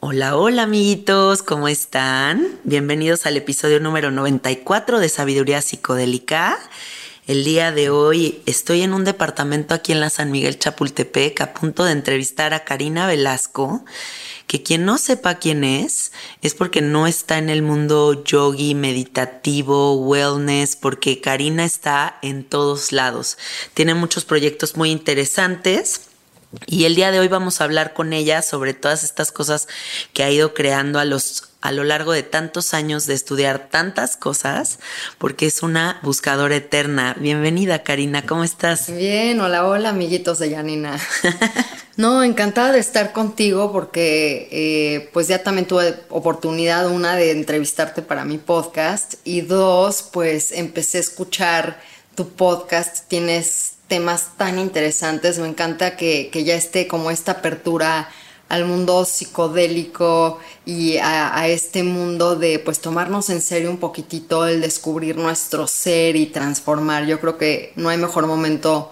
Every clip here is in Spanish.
Hola, hola amiguitos, ¿cómo están? Bienvenidos al episodio número 94 de Sabiduría Psicodélica. El día de hoy estoy en un departamento aquí en la San Miguel Chapultepec a punto de entrevistar a Karina Velasco, que quien no sepa quién es es porque no está en el mundo yogi, meditativo, wellness, porque Karina está en todos lados. Tiene muchos proyectos muy interesantes y el día de hoy vamos a hablar con ella sobre todas estas cosas que ha ido creando a los a lo largo de tantos años de estudiar tantas cosas, porque es una buscadora eterna. Bienvenida, Karina, ¿cómo estás? Bien, hola, hola, amiguitos de Yanina. no, encantada de estar contigo porque eh, pues ya también tuve oportunidad, una, de entrevistarte para mi podcast y dos, pues empecé a escuchar tu podcast, tienes temas tan interesantes. Me encanta que, ya esté como esta apertura al mundo psicodélico y a, este mundo de pues tomarnos en serio un poquitito el descubrir nuestro ser y transformar. Yo creo que no hay mejor momento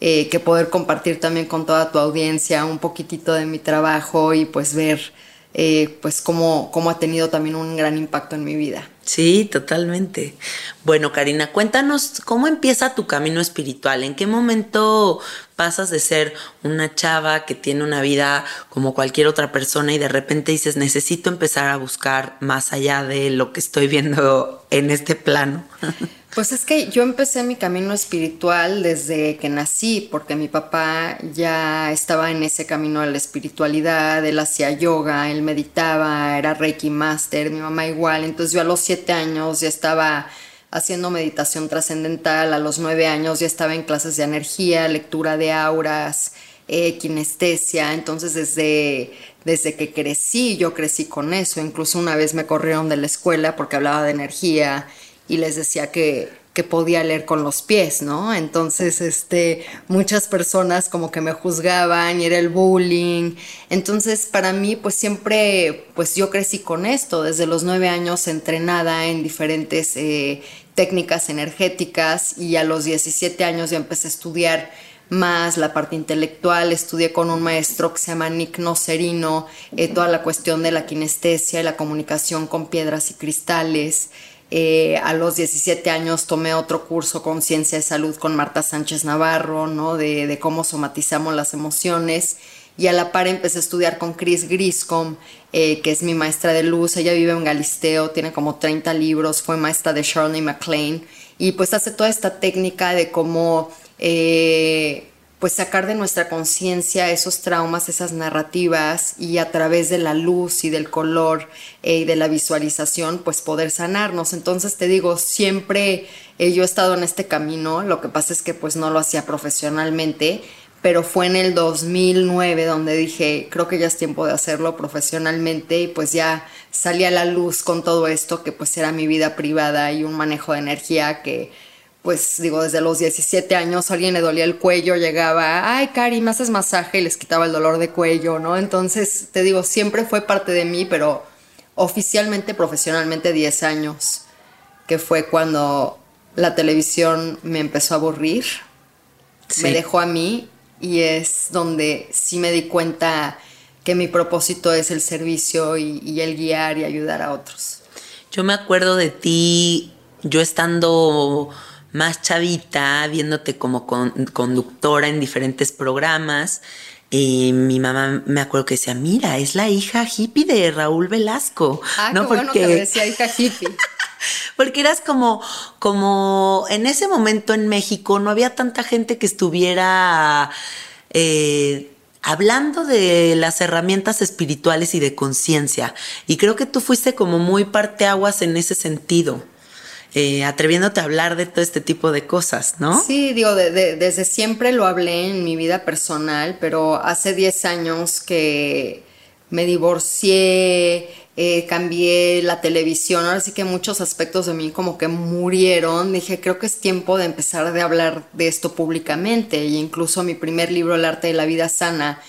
eh, que poder compartir también con toda tu audiencia un poquitito de mi trabajo y pues ver eh, pues cómo, cómo ha tenido también un gran impacto en mi vida. Sí, totalmente. Bueno, Karina, cuéntanos cómo empieza tu camino espiritual. ¿En qué momento pasas de ser una chava que tiene una vida como cualquier otra persona y de repente dices, necesito empezar a buscar más allá de lo que estoy viendo en este plano? Pues es que yo empecé mi camino espiritual desde que nací, porque mi papá ya estaba en ese camino de la espiritualidad, él hacía yoga, él meditaba, era Reiki Master, mi mamá igual, entonces yo a los siete años ya estaba haciendo meditación trascendental, a los nueve años ya estaba en clases de energía, lectura de auras, eh, kinestesia, entonces desde, desde que crecí, yo crecí con eso, incluso una vez me corrieron de la escuela porque hablaba de energía y les decía que, que podía leer con los pies, ¿no? Entonces, este, muchas personas como que me juzgaban y era el bullying. Entonces, para mí, pues siempre, pues yo crecí con esto, desde los nueve años entrenada en diferentes eh, técnicas energéticas y a los 17 años ya empecé a estudiar más la parte intelectual, estudié con un maestro que se llama Nick Nocerino, eh, toda la cuestión de la kinestesia y la comunicación con piedras y cristales. Eh, a los 17 años tomé otro curso con Ciencia de Salud con Marta Sánchez Navarro, ¿no? De, cómo somatizamos las emociones. Y a la par empecé a estudiar con Chris Griscom, eh, que es mi maestra de luz. Ella vive en Galisteo, tiene como 30 libros, fue maestra de Shirley MacLaine. Y pues hace toda esta técnica de cómo eh, pues sacar de nuestra conciencia esos traumas, esas narrativas y a través de la luz y del color eh, y de la visualización, pues poder sanarnos. Entonces te digo, siempre yo he estado en este camino, lo que pasa es que pues no lo hacía profesionalmente, pero fue en el 2009 donde dije, creo que ya es tiempo de hacerlo profesionalmente y pues ya salí a la luz con todo esto que pues era mi vida privada y un manejo de energía que pues digo, desde los 17 años alguien le dolía el cuello, llegaba, ay, Cari, me haces masaje y les quitaba el dolor de cuello, ¿no? Entonces, te digo, siempre fue parte de mí, pero oficialmente, profesionalmente 10 años, que fue cuando la televisión me empezó a aburrir, me dejó a mí y es donde sí me di cuenta que mi propósito es el servicio y, y el guiar y ayudar a otros. Yo me acuerdo de ti, yo estando más chavita, viéndote como conductora en diferentes programas. Y mi mamá me acuerdo que decía, mira, es la hija hippie de Raúl Velasco. Ah, ¿no? Qué bueno que decía hija hippie. porque eras como, como en ese momento en México no había tanta gente que estuviera eh, hablando de las herramientas espirituales y de conciencia. Y creo que tú fuiste como muy parteaguas en ese sentido. Eh, atreviéndote a hablar de todo este tipo de cosas, ¿no? Sí, digo, desde siempre lo hablé en mi vida personal, pero hace 10 años que me divorcié, eh, cambié la televisión, ahora sí que muchos aspectos de mí como que murieron, dije, creo que es tiempo de empezar a hablar de esto públicamente, y incluso mi primer libro, El arte de la vida sana,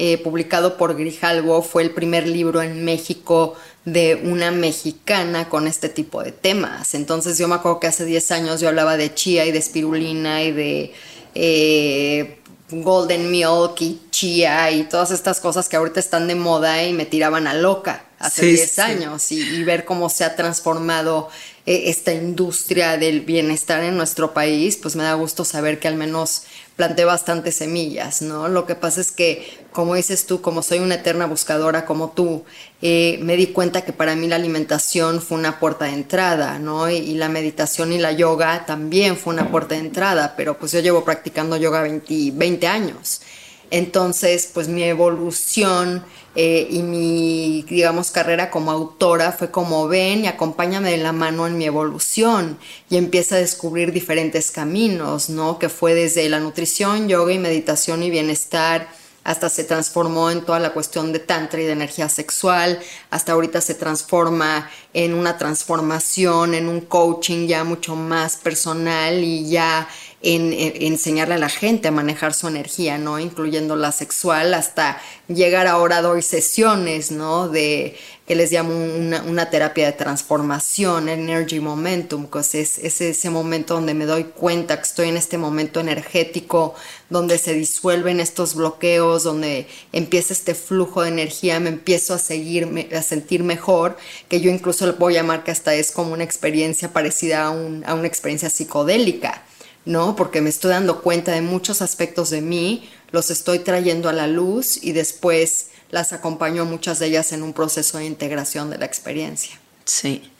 eh, publicado por Grijalvo, fue el primer libro en México de una mexicana con este tipo de temas. Entonces yo me acuerdo que hace 10 años yo hablaba de chía y de espirulina y de eh, golden milk y chía y todas estas cosas que ahorita están de moda y me tiraban a loca hace 10 años y, ver cómo se ha transformado eh, esta industria del bienestar en nuestro país, pues me da gusto saber que al menos planté bastantes semillas, ¿no? Lo que pasa es que, como dices tú, como soy una eterna buscadora como tú, eh, me di cuenta que para mí la alimentación fue una puerta de entrada, ¿no? Y, la meditación y la yoga también fue una puerta de entrada, pero pues yo llevo practicando yoga 20, 20 años. Entonces, pues mi evolución eh, y mi, digamos, carrera como autora fue como ven y acompáñame de la mano en mi evolución y empieza a descubrir diferentes caminos, ¿no? Que fue desde la nutrición, yoga y meditación y bienestar hasta se transformó en toda la cuestión de tantra y de energía sexual, hasta ahorita se transforma en una transformación, en un coaching ya mucho más personal y ya en, enseñarle a la gente a manejar su energía, ¿no? Incluyendo la sexual, hasta llegar ahora doy sesiones, ¿no? De que les llamo una, terapia de transformación, energy momentum, que es, es, ese momento donde me doy cuenta que estoy en este momento energético, donde se disuelven estos bloqueos, donde empieza este flujo de energía, me empiezo a seguir, a sentir mejor, que yo incluso le puedo llamar que hasta es como una experiencia parecida a una experiencia psicodélica ¿no? Porque me estoy dando cuenta de muchos aspectos de mí, los estoy trayendo a la luz y después las acompaño muchas de ellas en un proceso de integración de la experiencia. Sí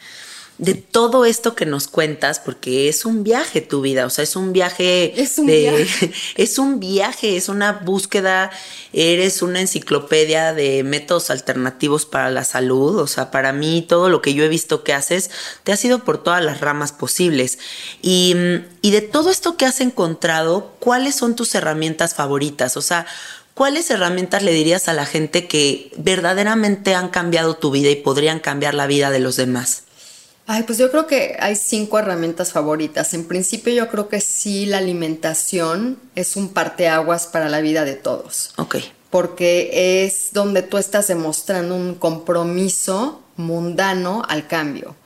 de todo esto que nos cuentas, porque es un viaje tu vida, o sea, es un viaje. Es un viaje. Es un viaje, es una búsqueda, eres una enciclopedia de métodos alternativos para la salud, o sea, para mí todo lo que yo he visto que haces, te ha sido por todas las ramas posibles. Y, y de todo esto que has encontrado, ¿cuáles son tus herramientas favoritas? O sea, ¿cuáles herramientas le dirías a la gente que verdaderamente han cambiado tu vida y podrían cambiar la vida de los demás? Ay, pues yo creo que hay cinco herramientas favoritas. En principio yo creo que sí la alimentación es un parteaguas para la vida de todos. Ok. Porque es donde tú estás demostrando un compromiso mundano al cambio.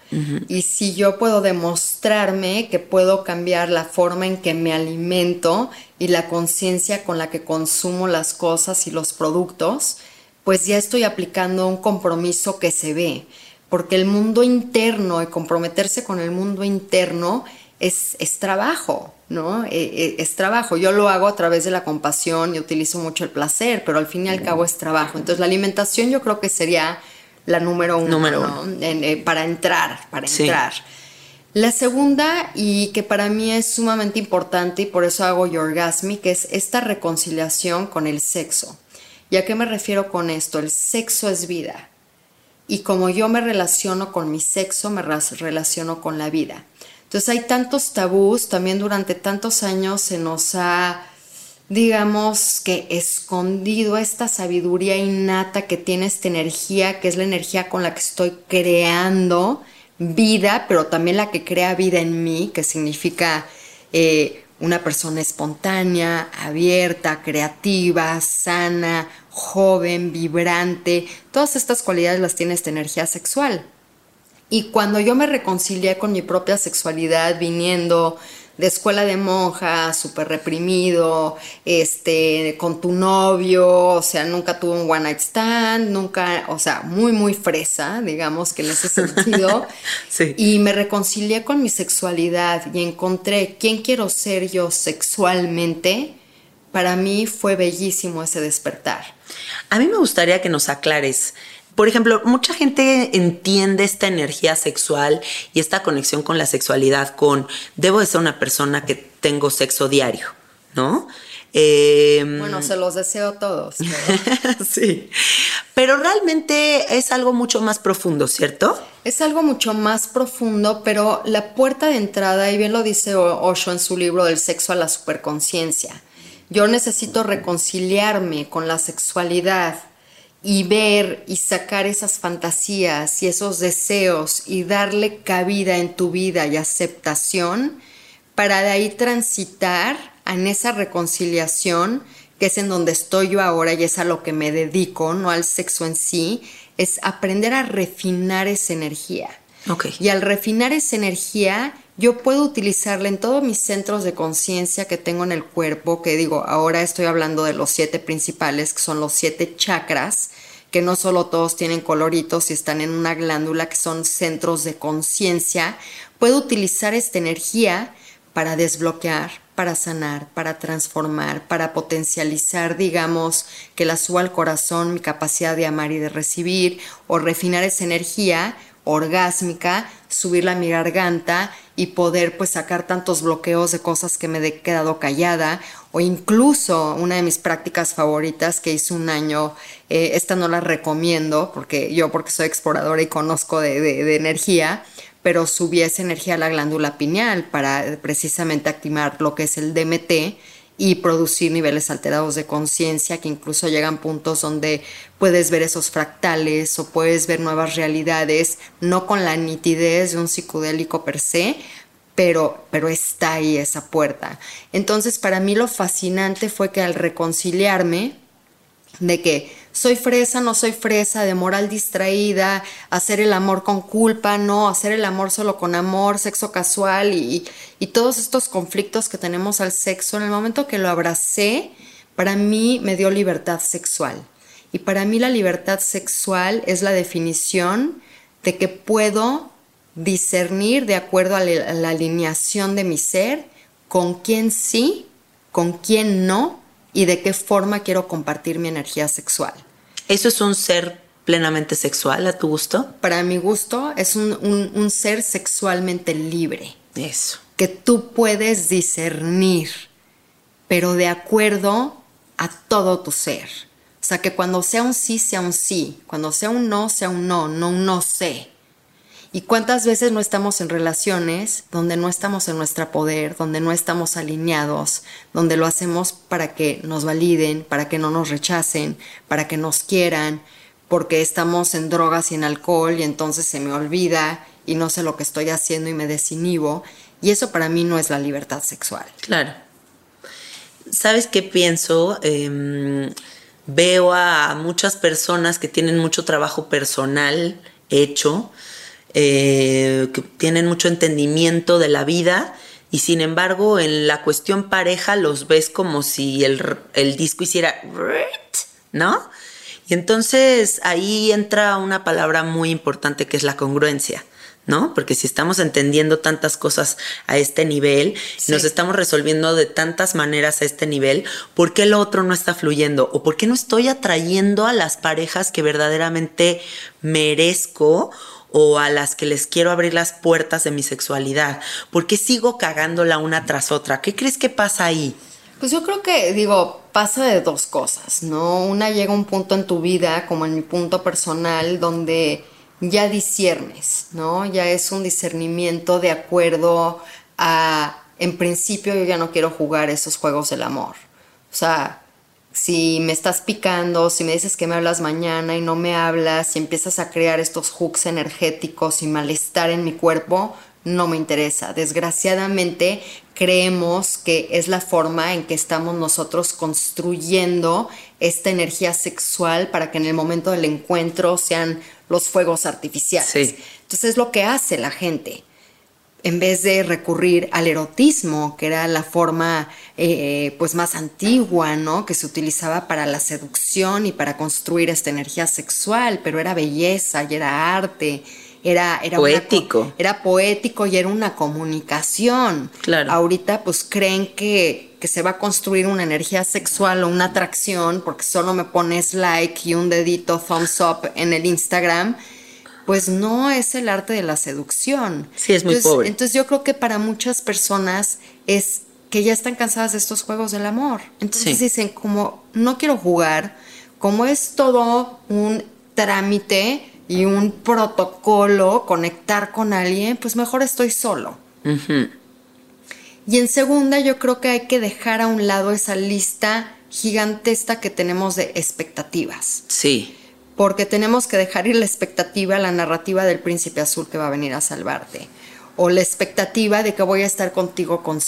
Y si yo puedo demostrarme que puedo cambiar la forma en que me alimento y la conciencia con la que consumo las cosas y los productos, pues ya estoy aplicando un compromiso que se ve porque el mundo interno y comprometerse con el mundo interno es, es trabajo, ¿no? Eh, eh, es trabajo. Yo lo hago a través de la compasión y utilizo mucho el placer, pero al fin y al cabo es trabajo. Entonces la alimentación yo creo que sería la número uno, número eh, para entrar, para entrar. La segunda, y que para mí es sumamente importante y por eso hago Yorgasmic, es esta reconciliación con el sexo. ¿Y a qué me refiero con esto? El sexo es vida y como yo me relaciono con mi sexo, me relaciono con la vida. Entonces hay tantos tabús, también durante tantos años se nos ha, digamos que escondido esta sabiduría innata que tiene esta energía, que es la energía con la que estoy creando vida, pero también la que crea vida en mí, que significa eh, una persona espontánea, abierta, creativa, sana, joven, vibrante, todas estas cualidades las tiene esta energía sexual. Y cuando yo me reconcilié con mi propia sexualidad viniendo de escuela de monja, súper reprimido, este, con tu novio, o sea, nunca tuve un one night stand, nunca, o sea, muy, muy fresa, digamos que en ese sentido. sí. Y me reconcilié con mi sexualidad y encontré quién quiero ser yo sexualmente. Para mí fue bellísimo ese despertar. A mí me gustaría que nos aclares. Por ejemplo, mucha gente entiende esta energía sexual y esta conexión con la sexualidad con debo de ser una persona que tengo sexo diario, ¿no? Em, bueno, se los deseo a todos. sí, pero realmente es algo mucho más profundo, ¿cierto? Es algo mucho más profundo, pero la puerta de entrada, y bien lo dice Osho en su libro del sexo a la superconciencia, yo necesito reconciliarme con la sexualidad y ver y sacar esas fantasías y esos deseos y darle cabida en tu vida y aceptación para de ahí transitar en esa reconciliación que es en donde estoy yo ahora y es a lo que me dedico, no al sexo en sí, es aprender a refinar esa energía. Y al refinar esa energía, yo puedo utilizarla en todos mis centros de conciencia que tengo en el cuerpo, que digo, ahora estoy hablando de los siete principales, que son los siete chakras, que no solo todos tienen coloritos y están en una glándula, que son centros de conciencia. Puedo utilizar esta energía para desbloquear, para sanar, para transformar, para potencializar, digamos, que la suba al corazón mi capacidad de amar y de recibir, o refinar esa energía orgásmica, subirla a mi garganta y poder pues sacar tantos bloqueos de cosas que me he quedado callada o incluso una de mis prácticas favoritas que hice un año, eh, esta no la recomiendo porque yo porque soy exploradora y conozco de, de energía, pero subí esa energía a la glándula pineal para precisamente activar lo que es el DMT y producir niveles alterados de conciencia que incluso llegan puntos donde puedes ver esos fractales o puedes ver nuevas realidades, no con la nitidez de un psicodélico per se, pero, pero está ahí esa puerta. Entonces para mí lo fascinante fue que al reconciliarme, de que soy fresa, no soy fresa, de moral distraída, hacer el amor con culpa, no, hacer el amor solo con amor, sexo casual y, y todos estos conflictos que tenemos al sexo, en el momento que lo abracé, para mí me dio libertad sexual. Y para mí la libertad sexual es la definición de que puedo discernir de acuerdo a la alineación de mi ser con quién sí, con quién no y de qué forma quiero compartir mi energía sexual. ¿Eso es un ser plenamente sexual a tu gusto? Para mi gusto es un, ser sexualmente libre. Eso. Que tú puedes discernir, pero de acuerdo a todo tu ser. O sea, que cuando sea un sí, sea un sí. Cuando sea un no, sea un no, no un no sé. ¿Y cuántas veces no estamos en relaciones donde no estamos en nuestro poder, donde no estamos alineados, donde lo hacemos para que nos validen, para que no nos rechacen, para que nos quieran, porque estamos en drogas y en alcohol y entonces se me olvida y no sé lo que estoy haciendo y me desinhibo. Y eso para mí no es la libertad sexual. Claro. ¿Sabes qué pienso? Em, veo a muchas personas que tienen mucho trabajo personal hecho, eh, que tienen mucho entendimiento de la vida y sin embargo en la cuestión pareja los ves como si el, el disco hiciera, ¿no? Y entonces ahí entra una palabra muy importante que es la congruencia. ¿no? Porque si estamos entendiendo tantas cosas a este nivel, nos estamos resolviendo de tantas maneras a este nivel, ¿por qué lo otro no está fluyendo? ¿O por qué no estoy atrayendo a las parejas que verdaderamente merezco? O a las que les quiero abrir las puertas de mi sexualidad? ¿Por qué sigo cagándola una tras otra? ¿Qué crees que pasa ahí? Pues yo creo que, digo, pasa de dos cosas, ¿no? Una llega un punto en tu vida, como en mi punto personal, donde ya disiernes, ¿no? Ya es un discernimiento de acuerdo a, en principio yo ya no quiero jugar esos juegos del amor. O sea, si me estás picando, si me dices que me hablas mañana y no me hablas, y empiezas a crear estos hooks energéticos y malestar en mi cuerpo, no me interesa. Desgraciadamente creemos que es la forma en que estamos nosotros construyendo esta energía sexual para que en el momento del encuentro sean los fuegos artificiales. Entonces es lo que hace la gente. En vez de recurrir al erotismo, que era la forma eh, pues más antigua, ¿no? Que se utilizaba para la seducción y para construir esta energía sexual, pero era belleza y era arte, era, era poético. era poético y era una comunicación. Claro. Ahorita pues creen que, que se va a construir una energía sexual o una atracción porque solo me pones like y un dedito thumbs up en el Instagram. Pues no es el arte de la seducción. Sí, es muy entonces, pobre. Entonces yo creo que para muchas personas es que ya están cansadas de estos juegos del amor. Entonces Sí. dicen como no quiero jugar, como es todo un trámite y un protocolo conectar con alguien, pues mejor estoy solo. Y en segunda, yo creo que hay que dejar a un lado esa lista gigantesca que tenemos de expectativas. Sí, Porque tenemos que dejar ir la expectativa, la narrativa del príncipe azul que va a venir a salvarte. O la expectativa de que voy a estar contigo con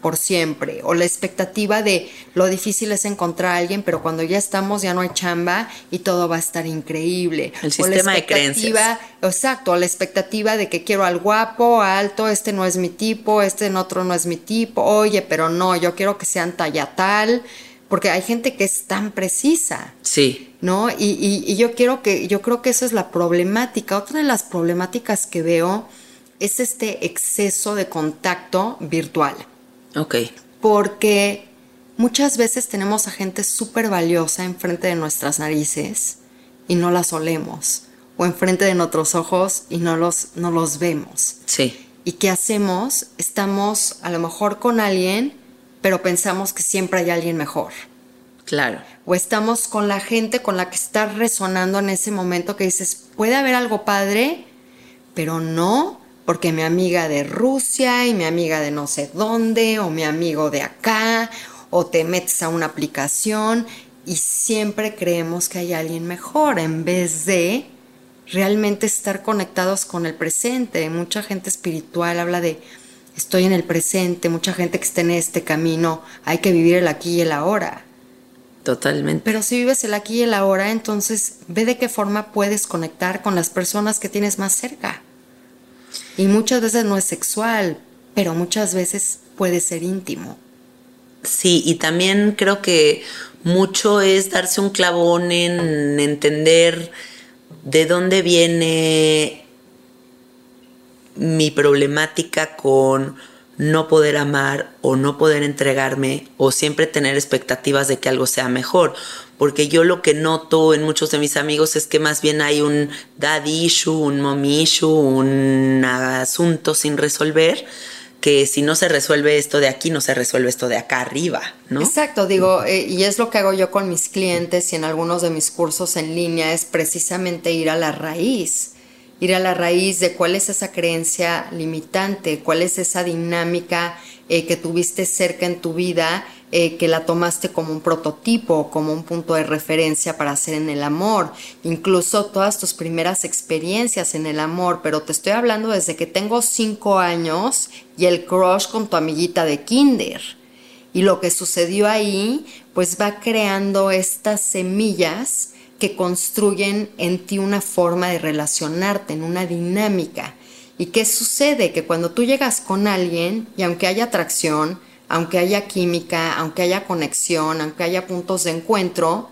por siempre. O la expectativa de lo difícil es encontrar a alguien, pero cuando ya estamos ya no hay chamba y todo va a estar increíble. El O la sistema de expectativa- Exacto, la expectativa de que quiero al guapo, alto, este no es mi tipo, este en otro no es mi tipo, oye, pero no, yo quiero que sean talla tal, porque hay gente que es tan precisa. sí, ¿no? Y, y- y yo quiero que, yo creo que esa es la problemática. Otra de las problemáticas que veo es este exceso de contacto virtual. ok. Porque muchas veces tenemos a gente súper valiosa enfrente de nuestras narices y no las olemos. O enfrente de nuestros ojos y no los, no los vemos. Sí, ¿Y qué hacemos? Estamos a lo mejor con alguien, pero pensamos que siempre hay alguien mejor claro. o estamos con la gente con la que está resonando en ese momento que dices, puede haber algo padre, pero no, porque mi amiga de Rusia y mi amiga de no sé dónde, o mi amigo de acá, o te metes a una aplicación y siempre creemos que hay alguien mejor en vez de realmente estar conectados con el presente. Mucha gente espiritual habla de estoy en el presente, mucha gente que está en este camino, hay que vivir el aquí y el ahora. Totalmente. Pero si vives el aquí y el ahora, entonces ve de qué forma puedes conectar con las personas que tienes más cerca. Y muchas veces no es sexual, pero muchas veces puede ser íntimo. Sí, y también creo que mucho es darse un clavón en entender de dónde viene mi problemática con no poder amar o no poder entregarme o siempre tener expectativas de que algo sea mejor. Porque yo lo que noto en muchos de mis amigos es que más bien hay un daddy issue, un mommy issue, un asunto sin resolver, que si no se resuelve esto de aquí, no se resuelve esto de acá arriba, ¿no? Exacto, digo, eh, y es lo que hago yo con mis clientes y en algunos de mis cursos en línea, es precisamente ir a la raíz, ir a la raíz de cuál es esa creencia limitante, cuál es esa dinámica eh, que tuviste cerca en tu vida eh, que la tomaste como un prototipo, como un punto de referencia para hacer en el amor, incluso todas tus primeras experiencias en el amor, pero te estoy hablando desde que tengo cinco años y el crush con tu amiguita de kinder. Y lo que sucedió ahí, pues va creando estas semillas que construyen en ti una forma de relacionarte, en una dinámica. ¿Y qué sucede? Que cuando tú llegas con alguien, y aunque haya atracción, aunque haya química, aunque haya conexión, aunque haya puntos de encuentro,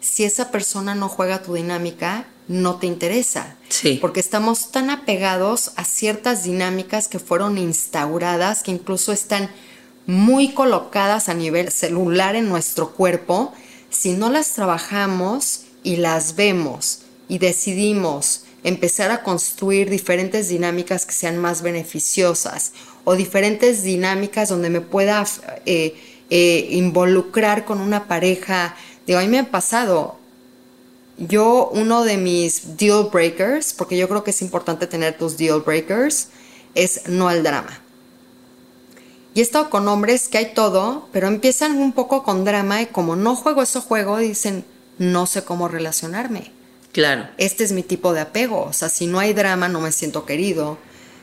si esa persona no juega tu dinámica, no te interesa. Sí. Porque estamos tan apegados a ciertas dinámicas que fueron instauradas, que incluso están muy colocadas a nivel celular en nuestro cuerpo. Si no las trabajamos y las vemos y decidimos empezar a construir diferentes dinámicas que sean más beneficiosas o diferentes dinámicas donde me pueda eh, eh, involucrar con una pareja. Digo, a mí me ha pasado, yo uno de mis deal breakers, porque yo creo que es importante tener tus deal breakers, es no al drama. Y he estado con hombres que hay todo, pero empiezan un poco con drama y como no juego ese juego, dicen, no sé cómo relacionarme. Claro. Este es mi tipo de apego. O sea, si no hay drama, no me siento querido.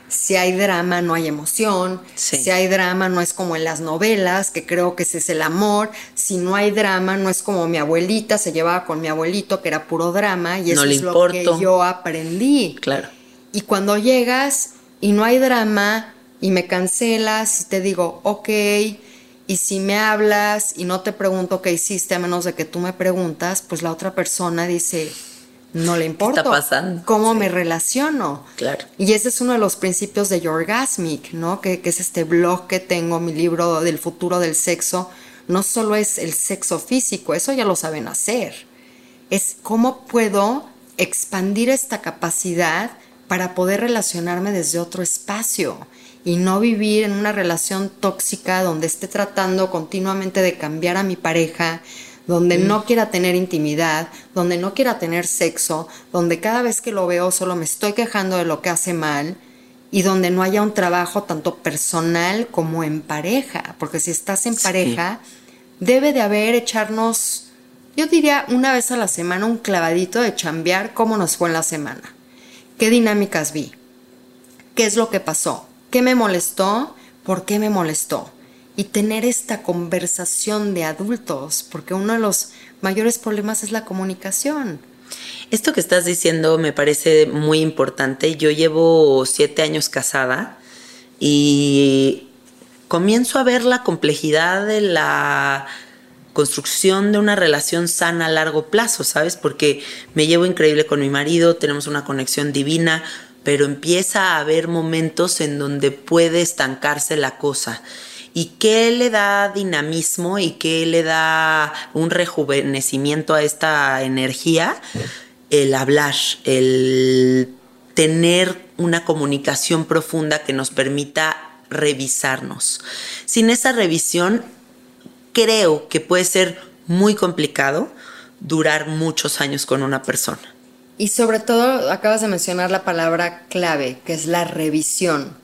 Si hay drama, no hay emoción. Sí. Si hay drama, no es como en las novelas, que creo que ese es el amor. Si no hay drama, no es como mi abuelita se llevaba con mi abuelito, que era puro drama, y eso No le es lo que yo aprendí. Claro. Y cuando llegas y no hay drama y me cancelas y te digo, ok, y si me hablas y no te pregunto qué hiciste a menos de que tú me preguntas, pues la otra persona dice, no le importa. pasando? ¿Cómo Sí. me relaciono? Claro. Y ese es uno de los principios de Yorgasmic, ¿no? Que, que es este blog que tengo, mi libro del futuro del sexo. No solo es el sexo físico, eso ya lo saben hacer. Es cómo puedo expandir esta capacidad para poder relacionarme desde otro espacio y no vivir en una relación tóxica donde esté tratando continuamente de cambiar a mi pareja, donde no quiera tener intimidad, donde no quiera tener sexo, donde cada vez que lo veo solo me estoy quejando de lo que hace mal y donde no haya un trabajo tanto personal como en pareja, porque si estás en Sí. pareja, debe de haber echarnos, yo diría una vez a la semana, un clavadito de chambear cómo nos fue en la semana, qué dinámicas vi, qué es lo que pasó, qué me molestó, por qué me molestó. Y tener esta conversación de adultos, porque uno de los mayores problemas es la comunicación. Esto que estás diciendo me parece muy importante. Yo llevo siete años casada y comienzo a ver la complejidad de la construcción de una relación sana a largo plazo, ¿sabes? Porque me llevo increíble con mi marido, tenemos una conexión divina, pero empieza a haber momentos en donde puede estancarse la cosa. ¿Y qué le da dinamismo y qué le da un rejuvenecimiento a esta energía? El hablar, el tener una comunicación profunda que nos permita revisarnos. Sin esa revisión, creo que puede ser muy complicado durar muchos años con una persona. Y sobre todo, acabas de mencionar la palabra clave, que es la revisión.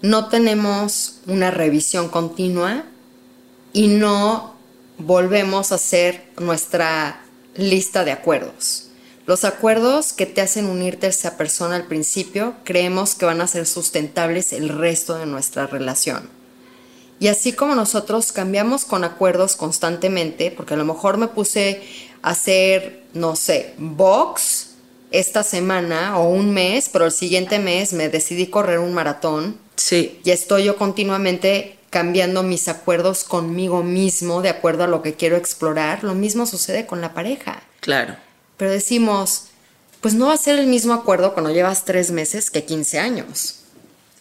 No tenemos una revisión continua y no volvemos a hacer nuestra lista de acuerdos. Los acuerdos que te hacen unirte a esa persona al principio creemos que van a ser sustentables el resto de nuestra relación. Y así como nosotros cambiamos con acuerdos constantemente, porque a lo mejor me puse a hacer, no sé, box esta semana o un mes, pero el siguiente mes me decidí correr un maratón Sí, y estoy yo continuamente cambiando mis acuerdos conmigo mismo de acuerdo a lo que quiero explorar. Lo mismo sucede con la pareja. claro. Pero decimos, pues no va a ser el mismo acuerdo cuando llevas tres meses que 15 años.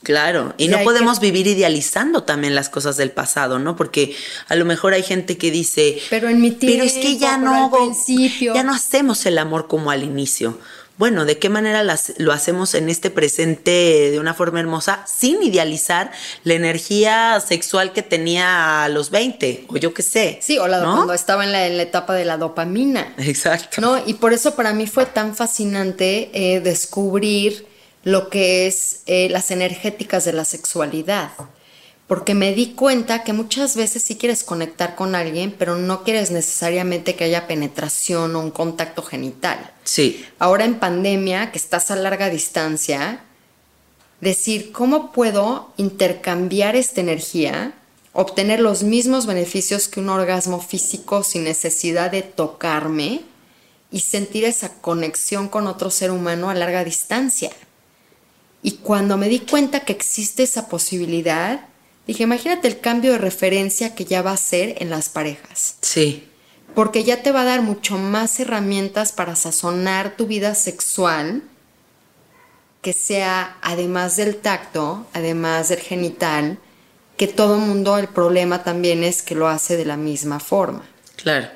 Claro, y Y no podemos que- vivir idealizando también las cosas del pasado, ¿no? Porque a lo mejor hay gente que dice, Pero en mi pero es que tiempo, ya no, principio". ya no hacemos el amor como al inicio. Bueno, ¿de qué manera las- lo hacemos en este presente de una forma hermosa sin idealizar la energía sexual que tenía a los 20 o yo qué sé? Sí, o la, ¿no? cuando estaba en la, en la etapa de la dopamina. Exacto. ¿no? Y por eso para mí fue tan fascinante eh, descubrir lo que es eh, las energéticas de la sexualidad. porque me di cuenta que muchas veces sí quieres conectar con alguien, pero no quieres necesariamente que haya penetración o un contacto genital. Sí. Ahora en pandemia, que estás a larga distancia, decir cómo puedo intercambiar esta energía, obtener los mismos beneficios que un orgasmo físico sin necesidad de tocarme y sentir esa conexión con otro ser humano a larga distancia. Y cuando me di cuenta que existe esa posibilidad, Dije, imagínate el cambio de referencia que ya va a ser en las parejas. Sí. Porque ya te va a dar mucho más herramientas para sazonar tu vida sexual, que sea además del tacto, además del genital, que todo mundo, el problema también es que lo hace de la misma forma. Claro.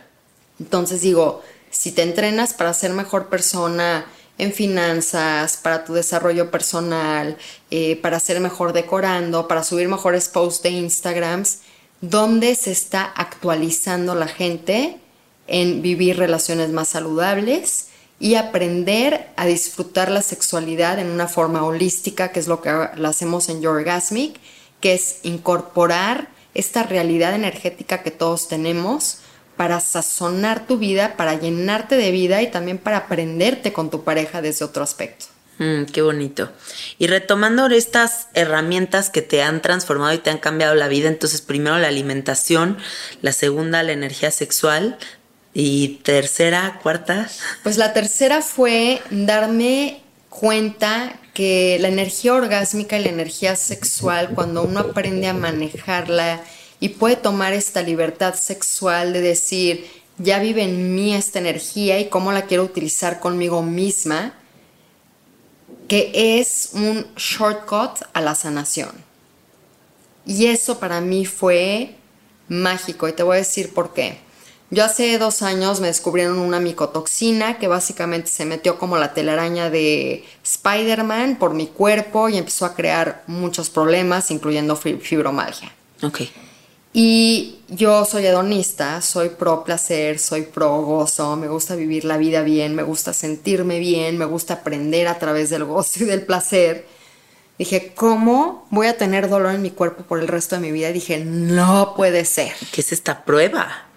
Entonces digo, si te entrenas para ser mejor persona, en finanzas, para tu desarrollo personal, eh, para ser mejor decorando, para subir mejores posts de Instagrams, ¿dónde se está actualizando la gente en vivir relaciones más saludables y aprender a disfrutar la sexualidad en una forma holística, que es lo que lo hacemos en Your Orgasmic, que es incorporar esta realidad energética que todos tenemos para sazonar tu vida, para llenarte de vida y también para aprenderte con tu pareja desde otro aspecto. Mm, qué bonito. Y retomando estas herramientas que te han transformado y te han cambiado la vida, entonces primero la alimentación, la segunda la energía sexual y tercera, cuarta. Pues la tercera fue darme cuenta que la energía orgásmica y la energía sexual, cuando uno aprende a manejarla, y puede tomar esta libertad sexual de decir, ya vive en mí esta energía y cómo la quiero utilizar conmigo misma, que es un shortcut a la sanación. Y eso para mí fue mágico y te voy a decir por qué. Yo hace dos años me descubrieron una micotoxina que básicamente se metió como la telaraña de Spider-Man por mi cuerpo y empezó a crear muchos problemas, incluyendo fibromalgia. Ok. Y yo soy hedonista, soy pro placer, soy pro gozo, me gusta vivir la vida bien, me gusta sentirme bien, me gusta aprender a través del gozo y del placer. Dije, ¿cómo voy a tener dolor en mi cuerpo por el resto de mi vida? Y dije, no puede ser. ¿Qué es esta prueba?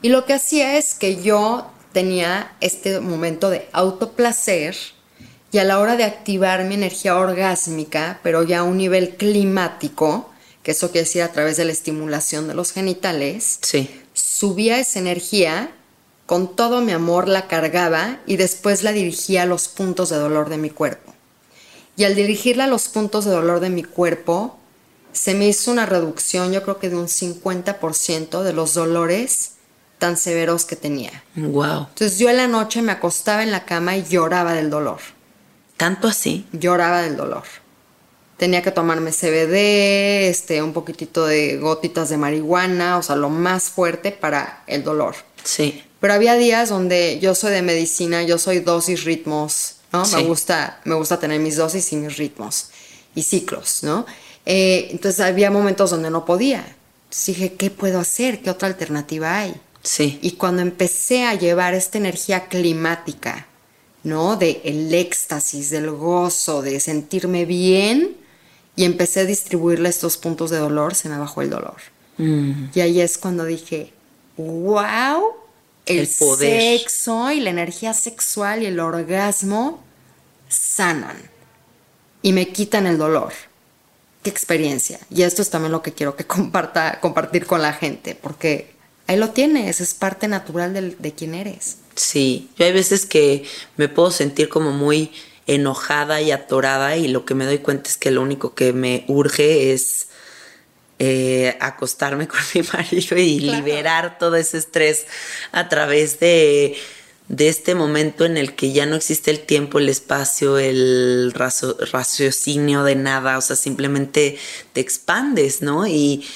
Y lo que hacía es que yo tenía este momento de autoplacer y a la hora de activar mi energía orgásmica, pero ya a un nivel climático, que eso quiere decir a través de la estimulación de los genitales, sí. subía esa energía, con todo mi amor la cargaba y después la dirigía a los puntos de dolor de mi cuerpo. Y al dirigirla a los puntos de dolor de mi cuerpo, se me hizo una reducción, yo creo que de un 50% de los dolores tan severos que tenía. Wow. Entonces yo en la noche me acostaba en la cama y lloraba del dolor. ¿Tanto así? Lloraba del dolor tenía que tomarme CBD, este, un poquitito de gotitas de marihuana, o sea, lo más fuerte para el dolor. Sí. Pero había días donde yo soy de medicina, yo soy dosis ritmos, ¿no? Me gusta, me gusta tener mis dosis y mis ritmos y ciclos, ¿no? Eh, entonces había momentos donde no podía. Entonces dije, ¿qué puedo hacer? ¿Qué otra alternativa hay? Sí. Y cuando empecé a llevar esta energía climática, ¿no? De el éxtasis, del gozo, de sentirme bien, y empecé a distribuirle estos puntos de dolor, se me bajó el dolor. Mm. Y ahí es cuando dije, wow, el, sexo y la energía sexual y el orgasmo sanan y me quitan el dolor. Qué experiencia. Y esto es también lo que quiero que comparta, compartir con la gente, porque ahí lo tienes, es parte natural de, de quién eres. Sí, yo hay veces que me puedo sentir como muy enojada y atorada y lo que me doy cuenta es que lo único que me urge es eh, acostarme con mi marido y liberar todo ese estrés a través de, de, este momento en el que ya no existe el tiempo, el espacio, el raciocinio de nada, o sea, simplemente te expandes, ¿no? Y,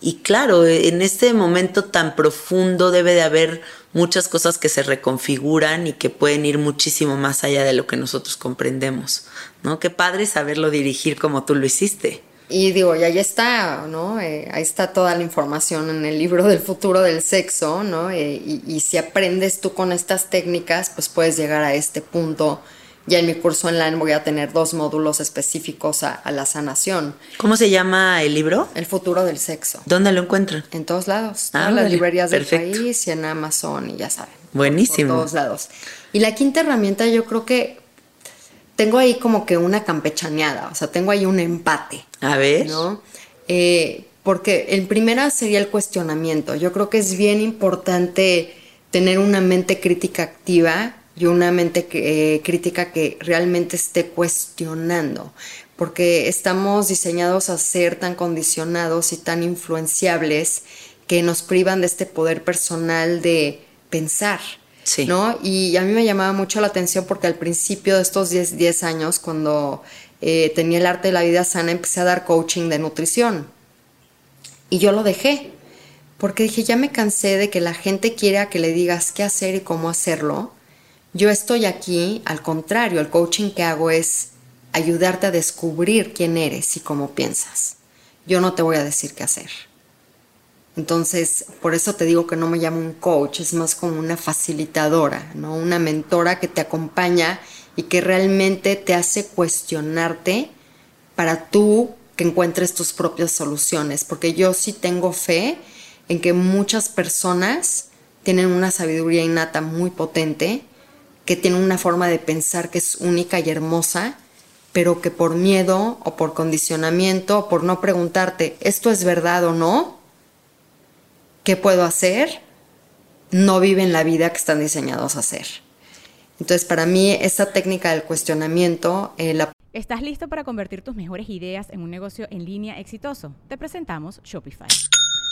y claro, en este momento tan profundo debe de haber muchas cosas que se reconfiguran y que pueden ir muchísimo más allá de lo que nosotros comprendemos, ¿no? Qué padre saberlo dirigir como tú lo hiciste. Y digo, y ahí está, ¿no? Eh, ahí está toda la información en el libro del futuro del sexo, ¿no? Eh, y, y, si aprendes tú con estas técnicas, pues puedes llegar a este punto Ya en mi curso online voy a tener dos módulos específicos a, a la sanación. ¿Cómo se llama el libro? El futuro del sexo. ¿Dónde lo encuentran? En todos lados. Ah, todas las librerías perfecto. del país y en Amazon y ya saben. Buenísimo. Por todos lados. Y la quinta herramienta yo creo que tengo ahí como que una campechaneada, o sea, tengo ahí un empate. A ver. ¿no? Eh, porque el primera sería el cuestionamiento. Yo creo que es bien importante tener una mente crítica activa y una mente eh, crítica que realmente esté cuestionando, porque estamos diseñados a ser tan condicionados y tan influenciables que nos privan de este poder personal de pensar. Sí. ¿no? Y a mí me llamaba mucho la atención porque al principio de estos 10, 10 años, cuando eh, tenía el arte de la vida sana, empecé a dar coaching de nutrición. Y yo lo dejé, porque dije, ya me cansé de que la gente quiera que le digas qué hacer y cómo hacerlo. Yo estoy aquí, al contrario, el coaching que hago es ayudarte a descubrir quién eres y cómo piensas. Yo no te voy a decir qué hacer. Entonces, por eso te digo que no me llamo un coach, es más como una facilitadora, ¿no? Una mentora que te acompaña y que realmente te hace cuestionarte para tú que encuentres tus propias soluciones, porque yo sí tengo fe en que muchas personas tienen una sabiduría innata muy potente, que tienen una forma de pensar que es única y hermosa, pero que por miedo o por condicionamiento o por no preguntarte, ¿esto es verdad o no? ¿Qué puedo hacer? No viven la vida que están diseñados a hacer. Entonces, para mí, esta técnica del cuestionamiento, eh, la ¿Estás listo para convertir tus mejores ideas en un negocio en línea exitoso? Te presentamos Shopify.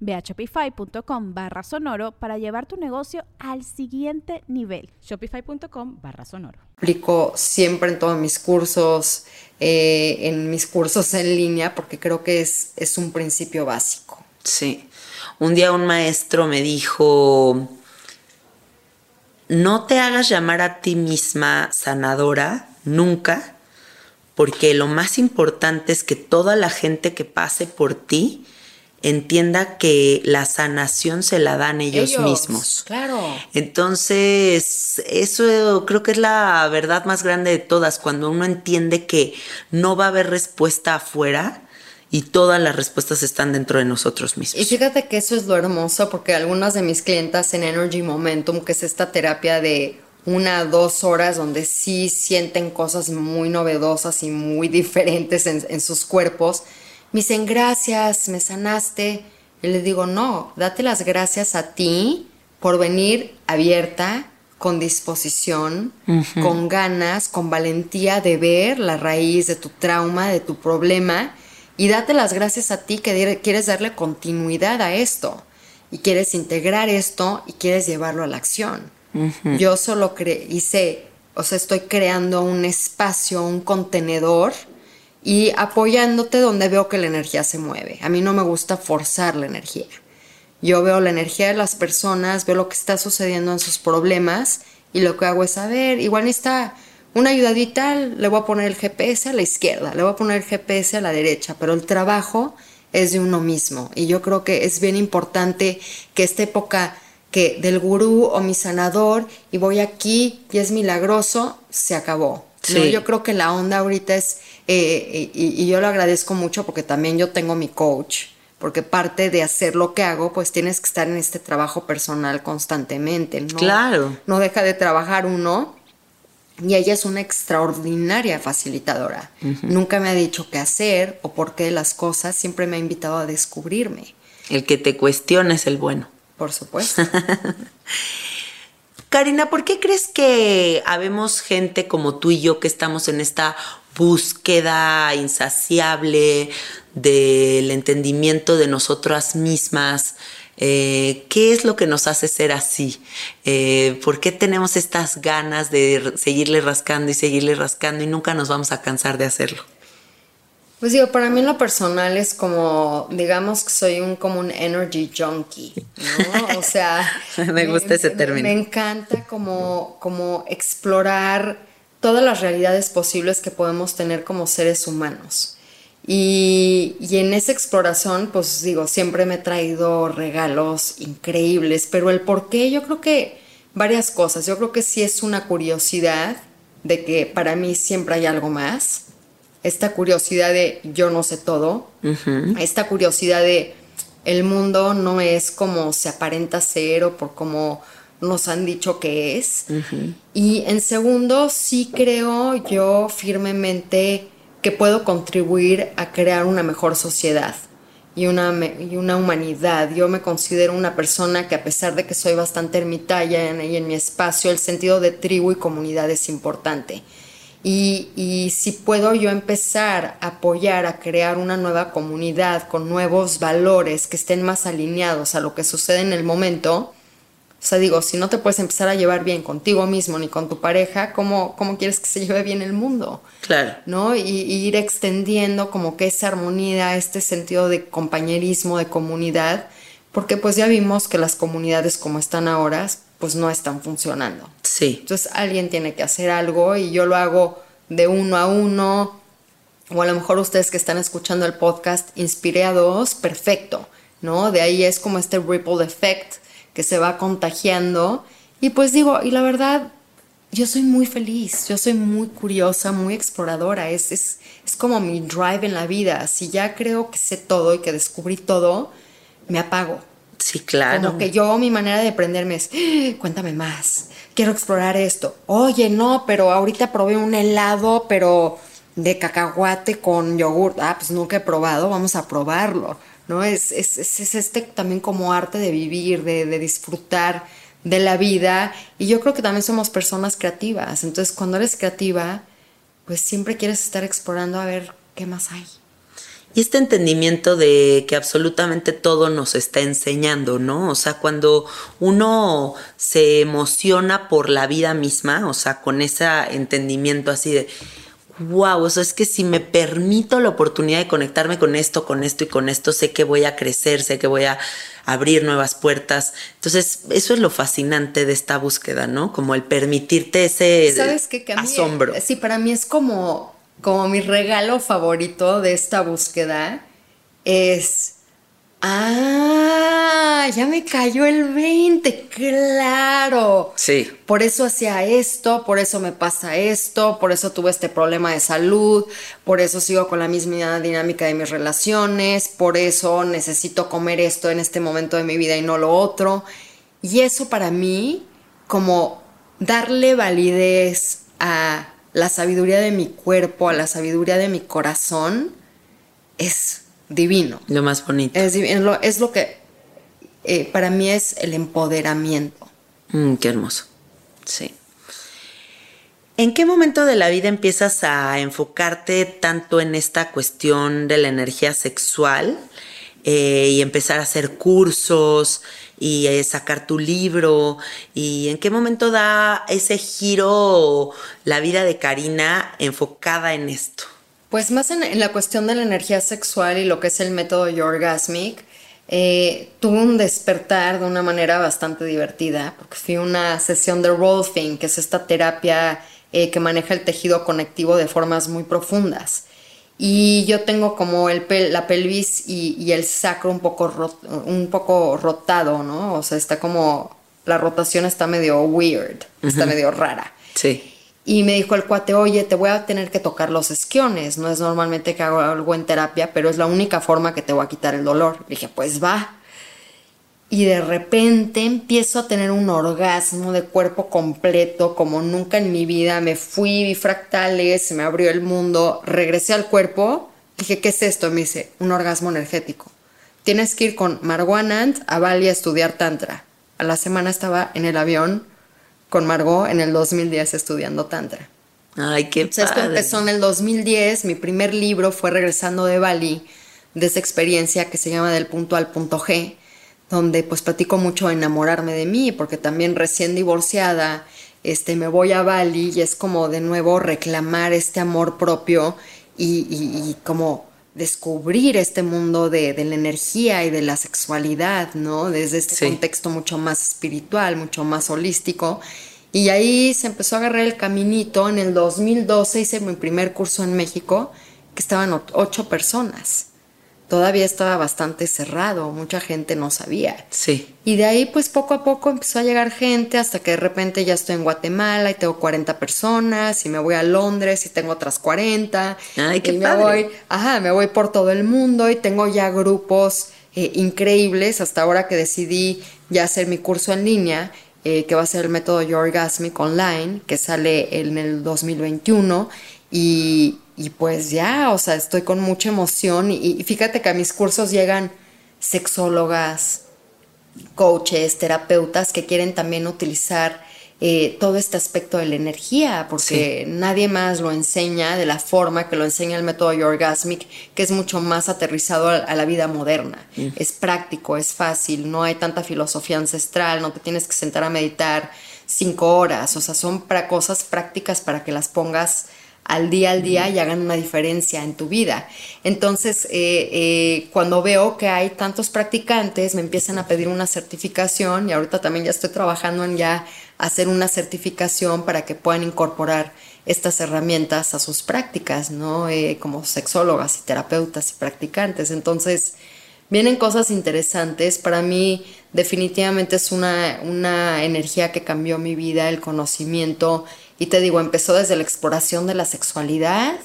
Ve a shopify.com barra sonoro para llevar tu negocio al siguiente nivel. Shopify.com barra sonoro. aplico siempre en todos mis cursos, eh, en mis cursos en línea, porque creo que es, es un principio básico. Sí. Un día un maestro me dijo, no te hagas llamar a ti misma sanadora nunca, porque lo más importante es que toda la gente que pase por ti entienda que la sanación se la dan ellos, mismos. Claro. Entonces, eso creo que es la verdad más grande de todas, cuando uno entiende que no va a haber respuesta afuera y todas las respuestas están dentro de nosotros mismos. Y fíjate que eso es lo hermoso, porque algunas de mis clientas en Energy Momentum, que es esta terapia de una, dos horas, donde sí sienten cosas muy novedosas y muy diferentes en, en sus cuerpos, me dicen gracias, me sanaste. Y les digo, no, date las gracias a ti por venir abierta, con disposición, con ganas, con valentía de ver la raíz de tu trauma, de tu problema. Y date las gracias a ti que quieres darle continuidad a esto. Y quieres integrar esto y quieres llevarlo a la acción. Yo solo hice, o sea, estoy creando un espacio, un contenedor y apoyándote donde veo que la energía se mueve. A mí no me gusta forzar la energía. Yo veo la energía de las personas, veo lo que está sucediendo en sus problemas y lo que hago es saber, igual está una ayudadita, le voy a poner el GPS a la izquierda, le voy a poner el GPS a la derecha, pero el trabajo es de uno mismo y yo creo que es bien importante que esta época que del gurú o mi sanador y voy aquí y es milagroso, se acabó. Sí. ¿no? Yo creo que la onda ahorita es, eh, y, y, yo lo agradezco mucho porque también yo tengo mi coach, porque parte de hacer lo que hago, pues tienes que estar en este trabajo personal constantemente, ¿no? Claro. No deja de trabajar uno. Y ella es una extraordinaria facilitadora. Uh -huh. Nunca me ha dicho qué hacer o por qué las cosas, siempre me ha invitado a descubrirme. El que te cuestiona es el bueno. Por supuesto. Karina, ¿por qué crees que habemos gente como tú y yo que estamos en esta búsqueda insaciable del entendimiento de nosotras mismas? Eh, ¿Qué es lo que nos hace ser así? Eh, ¿Por qué tenemos estas ganas de seguirle rascando y seguirle rascando y nunca nos vamos a cansar de hacerlo? Pues digo, para mí en lo personal es como, digamos que soy un como un energy junkie, ¿no? O sea, me gusta ese término. Me encanta como, como explorar todas las realidades posibles que podemos tener como seres humanos. Y, en esa exploración, pues digo, siempre me he traído regalos increíbles, pero el por qué, yo creo que varias cosas. Yo creo que sí es una curiosidad de que para mí siempre hay algo más. Esta curiosidad de yo no sé todo. Esta curiosidad de el mundo no es como se aparenta ser o por como nos han dicho que es. Y en segundo, sí creo yo firmemente que puedo contribuir a crear una mejor sociedad y una, y una humanidad. Yo me considero una persona que a pesar de que soy bastante ermitaña en, y en mi espacio, el sentido de tribu y comunidad es importante. Y, y, si puedo yo empezar a apoyar a crear una nueva comunidad con nuevos valores que estén más alineados a lo que sucede en el momento, o sea, digo, si no te puedes empezar a llevar bien contigo mismo ni con tu pareja, ¿cómo, cómo quieres que se lleve bien el mundo? Claro. ¿No? Y, ir extendiendo como que esa armonía, este sentido de compañerismo, de comunidad, porque pues ya vimos que las comunidades como están ahora, pues no están funcionando. Sí. Entonces alguien tiene que hacer algo y yo lo hago de uno a uno, o a lo mejor ustedes que están escuchando el podcast, inspiré a dos, perfecto, ¿no? De ahí es como este ripple effect que se va contagiando. Y pues digo, y la verdad, yo soy muy feliz, yo soy muy curiosa, muy exploradora, es, es, es como mi drive en la vida. Si ya creo que sé todo y que descubrí todo, me apago. Sí, claro. Como que yo, mi manera de prenderme es, ¡Ah! cuéntame más, quiero explorar esto. Oye, no, pero ahorita probé un helado, pero de cacahuate con yogur. Ah, pues nunca he probado, vamos a probarlo. ¿No? Es, es, es este también como arte de vivir, de, de, disfrutar de la vida. Y yo creo que también somos personas creativas. Entonces, cuando eres creativa, pues siempre quieres estar explorando a ver qué más hay. Y este entendimiento de que absolutamente todo nos está enseñando, ¿no? O sea, cuando uno se emociona por la vida misma, o sea, con ese entendimiento así de, wow, o sea, es que si me permito la oportunidad de conectarme con esto, con esto y con esto, sé que voy a crecer, sé que voy a abrir nuevas puertas. Entonces, eso es lo fascinante de esta búsqueda, ¿no? Como el permitirte ese ¿Sabes qué? Que asombro. sí, para mí es como, como mi regalo favorito de esta búsqueda es Ah, ya me cayó el 20, claro. Sí. Por eso hacía esto, por eso me pasa esto, por eso tuve este problema de salud, por eso sigo con la misma dinámica de mis relaciones, por eso necesito comer esto en este momento de mi vida y no lo otro. Y eso para mí, como darle validez a la sabiduría de mi cuerpo, a la sabiduría de mi corazón, es divino. Lo más bonito. Es, lo que eh, para mí es el empoderamiento. Mm, qué hermoso. Sí. ¿En qué momento de la vida empiezas a enfocarte tanto en esta cuestión de la energía sexual eh, y empezar a hacer cursos y eh, sacar tu libro? ¿Y en qué momento da ese giro la vida de Karina enfocada en esto? Pues más en, la cuestión de la energía sexual y lo que es el método Yorgasmic, eh, tuve un despertar de una manera bastante divertida, porque fui a una sesión de Rolfing, que es esta terapia eh, que maneja el tejido conectivo de formas muy profundas. Y yo tengo como el la pelvis y, el sacro un poco, un poco rotado, ¿no? O sea, está como, la rotación está medio weird, está medio rara. Sí. Y me dijo el cuate, oye, te voy a tener que tocar los esquiones. No es normalmente que hago algo en terapia, pero es la única forma que te voy a quitar el dolor. Le dije, pues va. Y de repente empiezo a tener un orgasmo de cuerpo completo, como nunca en mi vida. Me fui, vi fractales, se me abrió el mundo, regresé al cuerpo. Dije, ¿qué es esto? Me dice, un orgasmo energético. Tienes que ir con Marwanant a Bali a estudiar Tantra. A la semana estaba en el avión con Margot en el 2010 estudiando Tantra. Ay, qué Entonces, esto empezó en el 2010. Mi primer libro fue Regresando de Bali, de esa experiencia que se llama Del punto al punto G, donde pues platico mucho de enamorarme de mí, porque también recién divorciada, este, me voy a Bali y es como de nuevo reclamar este amor propio y, y, como descubrir este mundo de, de, la energía y de la sexualidad, ¿no? Desde este contexto mucho más espiritual, mucho más holístico. Y ahí se empezó a agarrar el caminito. En el 2012 hice mi primer curso en México, que estaban ocho personas todavía estaba bastante cerrado, mucha gente no sabía. Sí. Y de ahí pues poco a poco empezó a llegar gente hasta que de repente ya estoy en Guatemala y tengo 40 personas y me voy a Londres y tengo otras 40. Ay, qué y me voy, ajá, me voy por todo el mundo y tengo ya grupos eh, increíbles hasta ahora que decidí ya hacer mi curso en línea. Eh, que va a ser el método Yorgasmic Online, que sale en el 2021 y, y pues ya, o sea, estoy con mucha emoción y, fíjate que a mis cursos llegan sexólogas, coaches, terapeutas que quieren también utilizar eh, todo este aspecto de la energía, porque nadie más lo enseña de la forma que lo enseña el método Yorgasmic, que es mucho más aterrizado a, la vida moderna. Mm. Es práctico, es fácil, no hay tanta filosofía ancestral, no te tienes que sentar a meditar cinco horas, o sea, son para cosas prácticas para que las pongas al día al día y hagan una diferencia en tu vida. Entonces, eh, eh, cuando veo que hay tantos practicantes, me empiezan a pedir una certificación y ahorita también ya estoy trabajando en ya hacer una certificación para que puedan incorporar estas herramientas a sus prácticas, ¿no? Eh, como sexólogas y terapeutas y practicantes. Entonces, vienen cosas interesantes. Para mí, definitivamente es una, una energía que cambió mi vida, el conocimiento y te digo, empezó desde la exploración de la sexualidad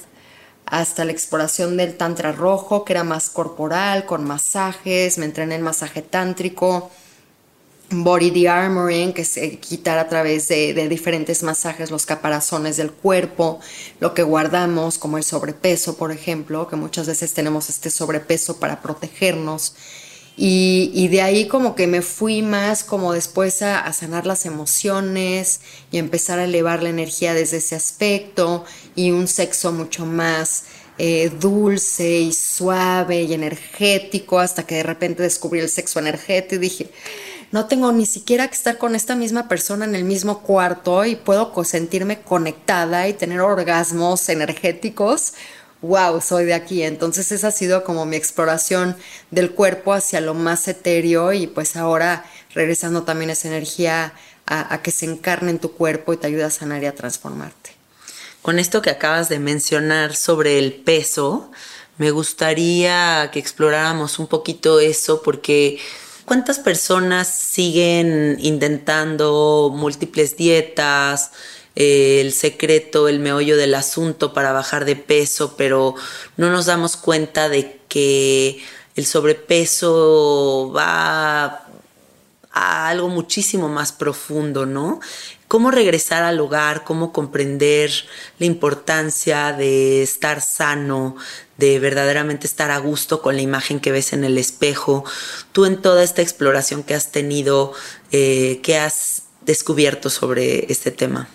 hasta la exploración del tantra rojo, que era más corporal, con masajes, me entrené en masaje tántrico, body de-armoring, que es quitar a través de, de, diferentes masajes los caparazones del cuerpo, lo que guardamos, como el sobrepeso, por ejemplo, que muchas veces tenemos este sobrepeso para protegernos y, de ahí como que me fui más como después a, sanar las emociones y empezar a elevar la energía desde ese aspecto y un sexo mucho más eh, dulce y suave y energético hasta que de repente descubrí el sexo energético y dije, no tengo ni siquiera que estar con esta misma persona en el mismo cuarto y puedo sentirme conectada y tener orgasmos energéticos wow, soy de aquí. Entonces esa ha sido como mi exploración del cuerpo hacia lo más etéreo y pues ahora regresando también esa energía a, que se encarne en tu cuerpo y te ayuda a sanar y a transformarte. Con esto que acabas de mencionar sobre el peso, me gustaría que exploráramos un poquito eso porque ¿cuántas personas siguen intentando múltiples dietas? El secreto, el meollo del asunto para bajar de peso, pero no nos damos cuenta de que el sobrepeso va a algo muchísimo más profundo, ¿no? Cómo regresar al hogar, cómo comprender la importancia de estar sano, de verdaderamente estar a gusto con la imagen que ves en el espejo. Tú en toda esta exploración que has tenido, eh, ¿qué has descubierto sobre este tema?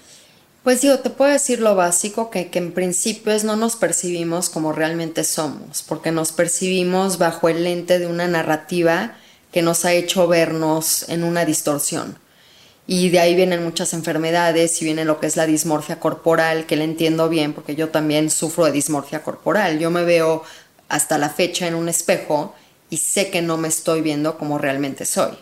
Pues digo, te puedo decir lo básico, que, que, en principio es no nos percibimos como realmente somos, porque nos percibimos bajo el lente de una narrativa que nos ha hecho vernos en una distorsión. Y de ahí vienen muchas enfermedades y viene lo que es la dismorfia corporal, que la entiendo bien, porque yo también sufro de dismorfia corporal. Yo me veo hasta la fecha en un espejo y sé que no me estoy viendo como realmente soy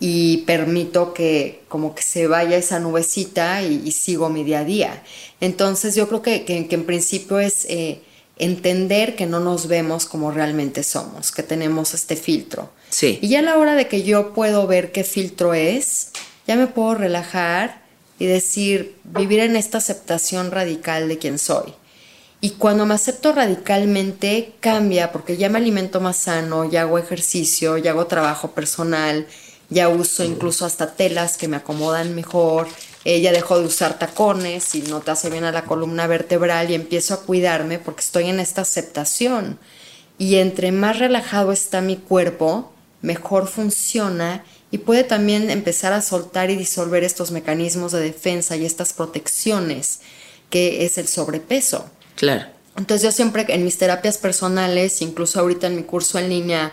y permito que como que se vaya esa nubecita y, sigo mi día a día. Entonces yo creo que, que, en principio es eh, entender que no nos vemos como realmente somos, que tenemos este filtro. Sí. Y ya a la hora de que yo puedo ver qué filtro es, ya me puedo relajar y decir, vivir en esta aceptación radical de quién soy. Y cuando me acepto radicalmente, cambia porque ya me alimento más sano, ya hago ejercicio, ya hago trabajo personal, ya uso incluso hasta telas que me acomodan mejor, ya dejo de usar tacones y no te hace bien a la columna vertebral y empiezo a cuidarme porque estoy en esta aceptación. Y entre más relajado está mi cuerpo, mejor funciona y puede también empezar a soltar y disolver estos mecanismos de defensa y estas protecciones que es el sobrepeso. Claro. Entonces yo siempre en mis terapias personales, incluso ahorita en mi curso en línea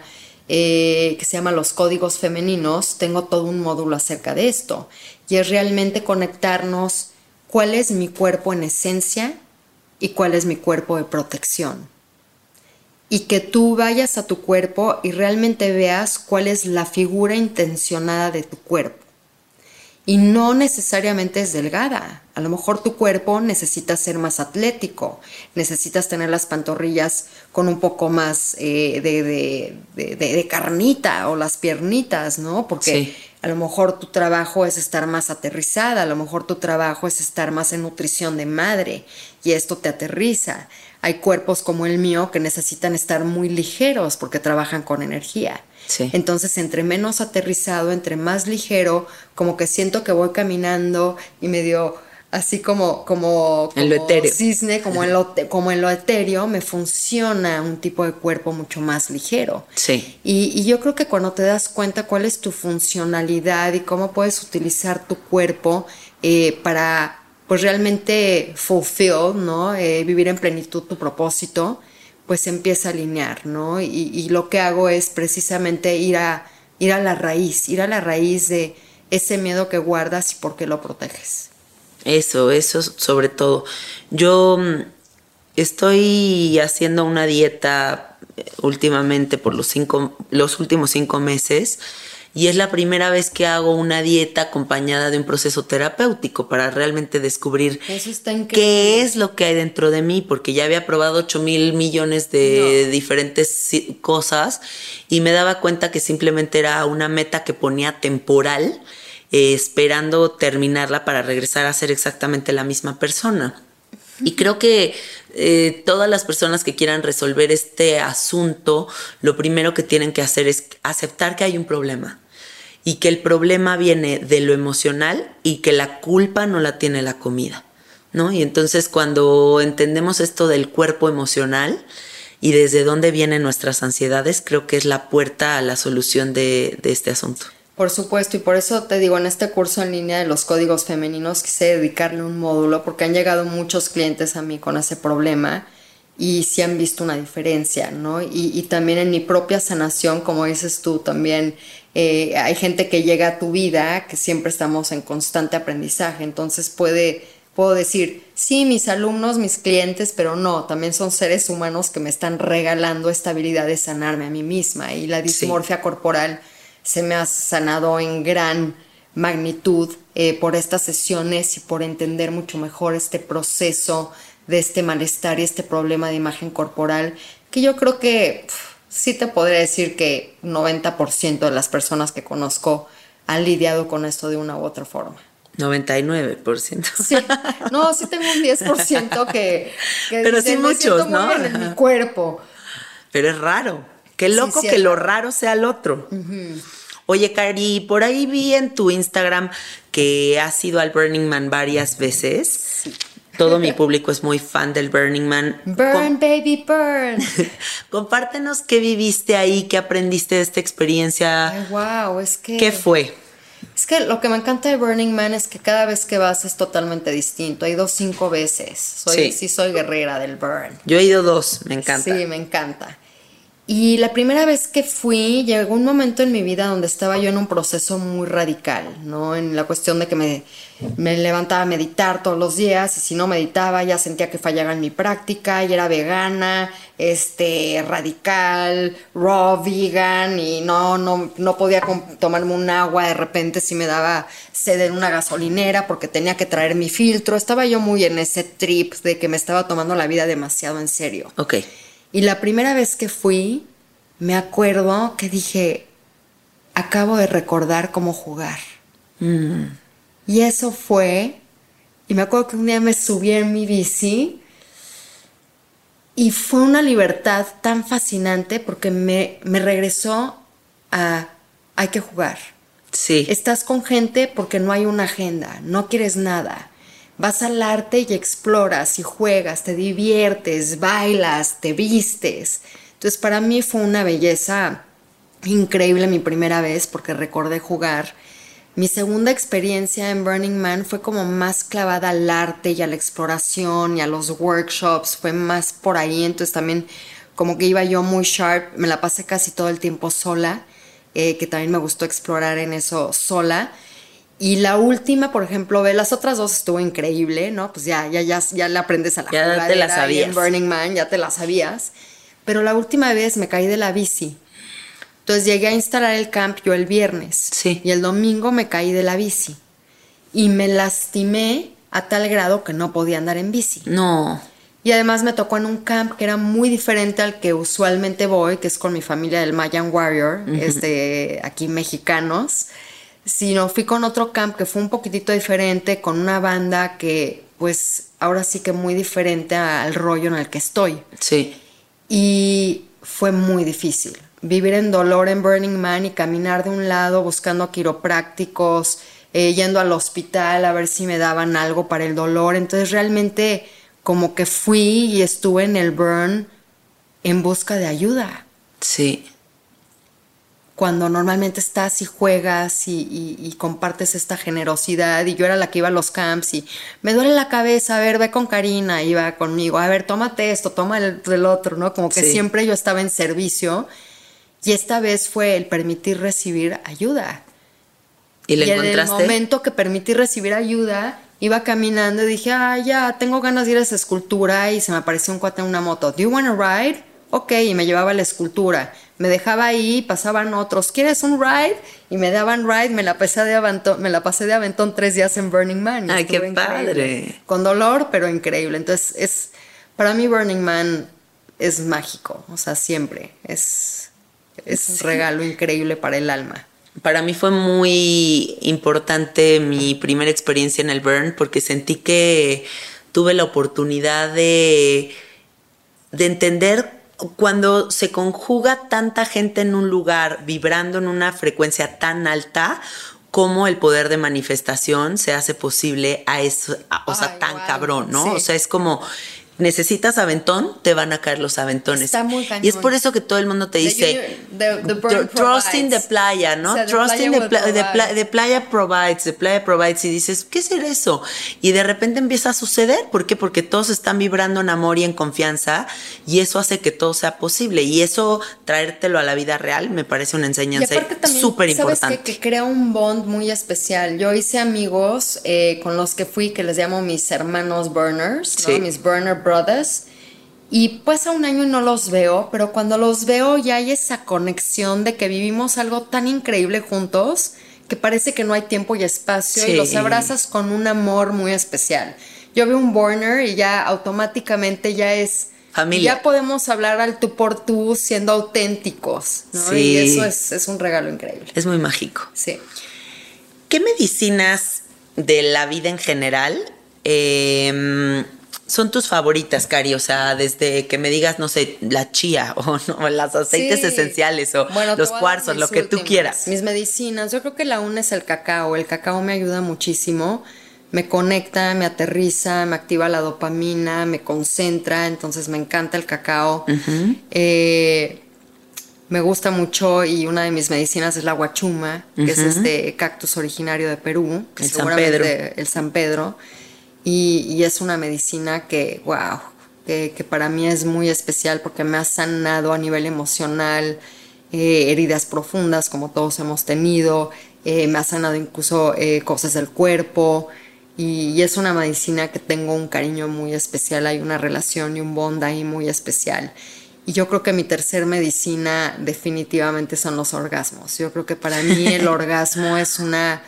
eh, que se llama Los Códigos Femeninos, tengo todo un módulo acerca de esto. Y es realmente conectarnos cuál es mi cuerpo en esencia y cuál es mi cuerpo de protección. Y que tú vayas a tu cuerpo y realmente veas cuál es la figura intencionada de tu cuerpo y no necesariamente es delgada. A lo mejor tu cuerpo necesita ser más atlético, necesitas tener las pantorrillas con un poco más eh, de, carnita o las piernitas, ¿no? Porque a lo mejor tu trabajo es estar más aterrizada, a lo mejor tu trabajo es estar más en nutrición de madre y esto te aterriza. Hay cuerpos como el mío que necesitan estar muy ligeros porque trabajan con energía. Entonces, entre menos aterrizado, entre más ligero, como que siento que voy caminando y medio así como, como, en lo etéreo. cisne, como en, lo, como en lo etéreo, me funciona un tipo de cuerpo mucho más ligero. Sí. Y, yo creo que cuando te das cuenta cuál es tu funcionalidad y cómo puedes utilizar tu cuerpo eh, para pues realmente fulfill, ¿no? Eh, vivir en plenitud tu propósito, pues empieza a alinear, ¿no? Y, lo que hago es precisamente ir a, ir a la raíz, ir a la raíz de ese miedo que guardas y por qué lo proteges. Eso, eso sobre todo. Yo mm, estoy haciendo una dieta eh, últimamente por los, cinco, los últimos cinco meses y es la primera vez que hago una dieta acompañada de un proceso terapéutico para realmente descubrir qué es lo que hay dentro de mí, porque ya había probado 8 mil millones de diferentes cosas y me daba cuenta que simplemente era una meta que ponía temporal, eh, esperando terminarla para regresar a ser exactamente la misma persona. Y creo que eh, todas las personas que quieran resolver este asunto, lo primero que tienen que hacer es aceptar que hay un problema y que el problema viene de lo emocional y que la culpa no la tiene la comida, ¿no? Y entonces cuando entendemos esto del cuerpo emocional y desde dónde vienen nuestras ansiedades, creo que es la puerta a la solución de, de este asunto. Por supuesto, y por eso te digo, en este curso en línea de los códigos femeninos quise dedicarle un módulo porque han llegado muchos clientes a mí con ese problema y sí han visto una diferencia, ¿no? Y, y también en mi propia sanación, como dices tú, también eh, hay gente que llega a tu vida que siempre estamos en constante aprendizaje, entonces puede, puedo decir, sí, mis alumnos, mis clientes, pero no, también son seres humanos que me están regalando esta habilidad de sanarme a mí misma y la dismorfia corporal se me ha sanado en gran magnitud eh, por estas sesiones y por entender mucho mejor este proceso de este malestar y este problema de imagen corporal que yo creo que sí te podría decir que 90% de las personas que conozco han lidiado con esto de una u otra forma. 99%. Sí, no, sí tengo un 10% que, que Pero sí muchos, ¿no? en mi cuerpo. Pero es raro. Qué loco que lo raro sea el otro. Oye, Cari, por ahí vi en tu Instagram que has ido al Burning Man varias veces. Sí. Todo mi público es muy fan del Burning Man. Burn, baby, burn. Compártenos qué viviste ahí, qué aprendiste de esta experiencia. Ay, wow, es que. ¿Qué fue? Es que lo que me encanta de Burning Man es que cada vez que vas es totalmente distinto. He ido cinco veces. Soy, sí. sí soy guerrera del Burn. Yo he ido dos, me encanta. Sí, me encanta. Y la primera vez que fui, llegó un momento en mi vida donde estaba yo en un proceso muy radical, ¿no? En la cuestión de que me, me levantaba a meditar todos los días y si no meditaba ya sentía que fallaba en mi práctica y era vegana, este, radical, raw vegan y no, no, no podía tomarme un agua de repente si me daba sed en una gasolinera porque tenía que traer mi filtro. Estaba yo muy en ese trip de que me estaba tomando la vida demasiado en serio. Ok. Y la primera vez que fui, me acuerdo que dije, acabo de recordar cómo jugar. Mm. Y eso fue, y me acuerdo que un día me subí en mi bici y fue una libertad tan fascinante porque me, me regresó a, hay que jugar. Sí. Estás con gente porque no hay una agenda, no quieres nada vas al arte y exploras y juegas, te diviertes, bailas, te vistes. Entonces para mí fue una belleza increíble mi primera vez porque recordé jugar. Mi segunda experiencia en Burning Man fue como más clavada al arte y a la exploración y a los workshops, fue más por ahí, entonces también como que iba yo muy sharp, me la pasé casi todo el tiempo sola, eh, que también me gustó explorar en eso sola. Y la última, por ejemplo, ve, las otras dos estuvo increíble, ¿no? Pues ya, ya, ya, ya le aprendes a la Ya te la sabías. en Burning Man, ya te la sabías. Pero la última vez me caí de la bici. Entonces llegué a instalar el camp yo el viernes. Sí. Y el domingo me caí de la bici. Y me lastimé a tal grado que no podía andar en bici. No. Y además me tocó en un camp que era muy diferente al que usualmente voy, que es con mi familia del Mayan Warrior, este, aquí mexicanos. Sino fui con otro camp que fue un poquitito diferente, con una banda que, pues, ahora sí que muy diferente al rollo en el que estoy. Sí. Y fue muy difícil. Vivir en dolor en Burning Man y caminar de un lado buscando quiroprácticos, eh, yendo al hospital a ver si me daban algo para el dolor. Entonces realmente como que fui y estuve en el burn en busca de ayuda. Sí. Cuando normalmente estás y juegas y, y- y compartes esta generosidad. Y yo era la que iba a los camps y me duele la cabeza, a ver, ve con Karina, iba conmigo, a ver, tómate esto, toma el, otro, ¿no? Como que Sí. siempre yo estaba en servicio. Y esta vez fue el permitir recibir ayuda. ¿Y le y en el momento que permití recibir ayuda, iba caminando y dije, ah, ya, tengo ganas de ir a esa escultura y se me apareció un cuate en una moto. ¿Do you want a ride? Ok, y me llevaba la escultura. Me dejaba ahí, pasaban otros. ¿Quieres un ride? Y me daban ride, me la pasé de aventón, me la pasé de aventón tres días en Burning Man. Ay, qué increíble. padre. Con dolor, pero increíble. Entonces, es, para mí Burning Man es mágico. O sea, siempre. Es, es un regalo increíble para el alma. Para mí fue muy importante mi primera experiencia en el Burn porque sentí que tuve la oportunidad de, de entender cuando se conjuga tanta gente en un lugar vibrando en una frecuencia tan alta, cómo el poder de manifestación se hace posible a eso, a- o sea, tan wow. cabrón, ¿no? Sí. O sea, es como necesitas aventón, te van a caer los aventones. Está muy y es cañón. por eso que todo el mundo te dice, the- the playa, ¿no? O sea, the the, pla- the pla- provide. the playa provides, the playa provides y dices, ¿qué es eso? Y de repente empieza a suceder, ¿por qué? Porque todos están vibrando en amor y en confianza y eso hace que todo sea posible y eso traértelo a la vida real me parece una enseñanza súper ¿sabes importante. qué? Que crea un bond muy especial. Yo hice amigos eh, con los que fui, que les llamo mis hermanos burners, ¿no? Sí. mis burner brothers. Y pasa un año y no los veo, pero cuando los veo ya hay esa conexión de que vivimos algo tan increíble juntos que parece que no hay tiempo y espacio Sí. y los abrazas con un amor muy especial. Yo veo un burner y ya automáticamente ya es... Familia. Ya podemos hablar al tú por tú siendo auténticos, ¿no? Sí. Y eso es, es un regalo increíble. Es muy mágico. Sí. ¿Qué medicinas de la vida en general eh, son tus favoritas, Cari? O sea, desde que me digas, no sé, la chía o no, los aceites Sí. esenciales o Bueno, los cuarzos, lo que tú quieras. Mis medicinas, yo creo que la una es el cacao. El cacao me ayuda muchísimo. Me conecta, me aterriza, me activa la dopamina, me concentra, entonces me encanta el cacao. Eh, me gusta mucho y una de mis medicinas es la guachuma, que es este cactus originario de Perú, que El San seguramente- Pedro. el San Pedro. Y, y es una medicina que, wow, que, que para mí es muy especial porque me ha sanado a nivel emocional, eh, heridas profundas como todos hemos tenido, eh, me ha sanado incluso eh, cosas del cuerpo. Y, y es una medicina que tengo un cariño muy especial, hay una relación y un bond ahí muy especial. Y yo creo que mi tercer medicina definitivamente son los orgasmos. Yo creo que para mí el orgasmo es una,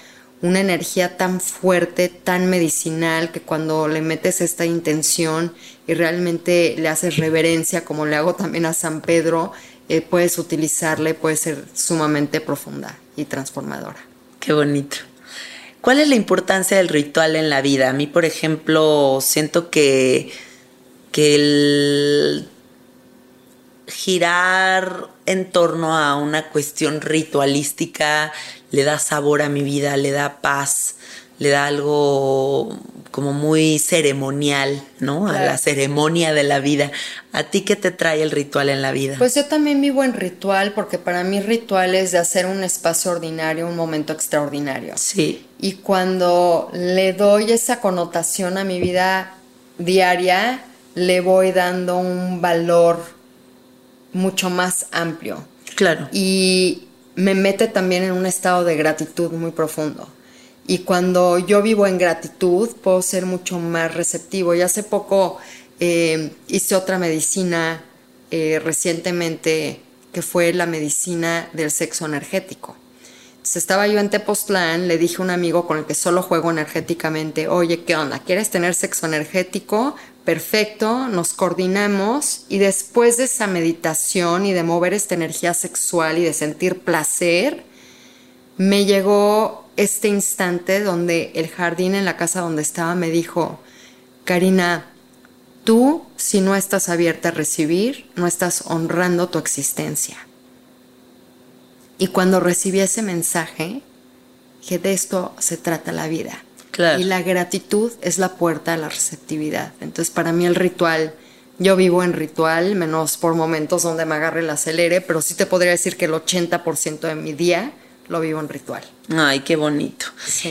una energía tan fuerte, tan medicinal, que cuando le metes esta intención y realmente le haces reverencia, como le hago también a San Pedro, eh, puedes utilizarle, puede ser sumamente profunda y transformadora. Qué bonito. ¿Cuál es la importancia del ritual en la vida? A mí, por ejemplo, siento que, que el girar en torno a una cuestión ritualística le da sabor a mi vida, le da paz, le da algo como muy ceremonial, ¿no? A la ceremonia de la vida. ¿A ti qué te trae el ritual en la vida? Pues yo también vivo en ritual porque para mí ritual es de hacer un espacio ordinario un momento extraordinario. Sí. Y cuando le doy esa connotación a mi vida diaria, le voy dando un valor mucho más amplio. Claro. Y me mete también en un estado de gratitud muy profundo. Y cuando yo vivo en gratitud, puedo ser mucho más receptivo. Y hace poco eh, hice otra medicina eh, recientemente que fue la medicina del sexo energético. Entonces estaba yo en Tepoztlán, le dije a un amigo con el que solo juego energéticamente, oye, ¿qué onda? ¿Quieres tener sexo energético? Perfecto, nos coordinamos y después de esa meditación y de mover esta energía sexual y de sentir placer, me llegó este instante donde el jardín en la casa donde estaba me dijo, Karina, tú si no estás abierta a recibir, no estás honrando tu existencia. Y cuando recibí ese mensaje, que de esto se trata la vida. Y la gratitud es la puerta a la receptividad. Entonces para mí el ritual, yo vivo en ritual, menos por momentos donde me agarre el acelere, pero sí te podría decir que el 80% de mi día lo vivo en ritual. Ay, qué bonito.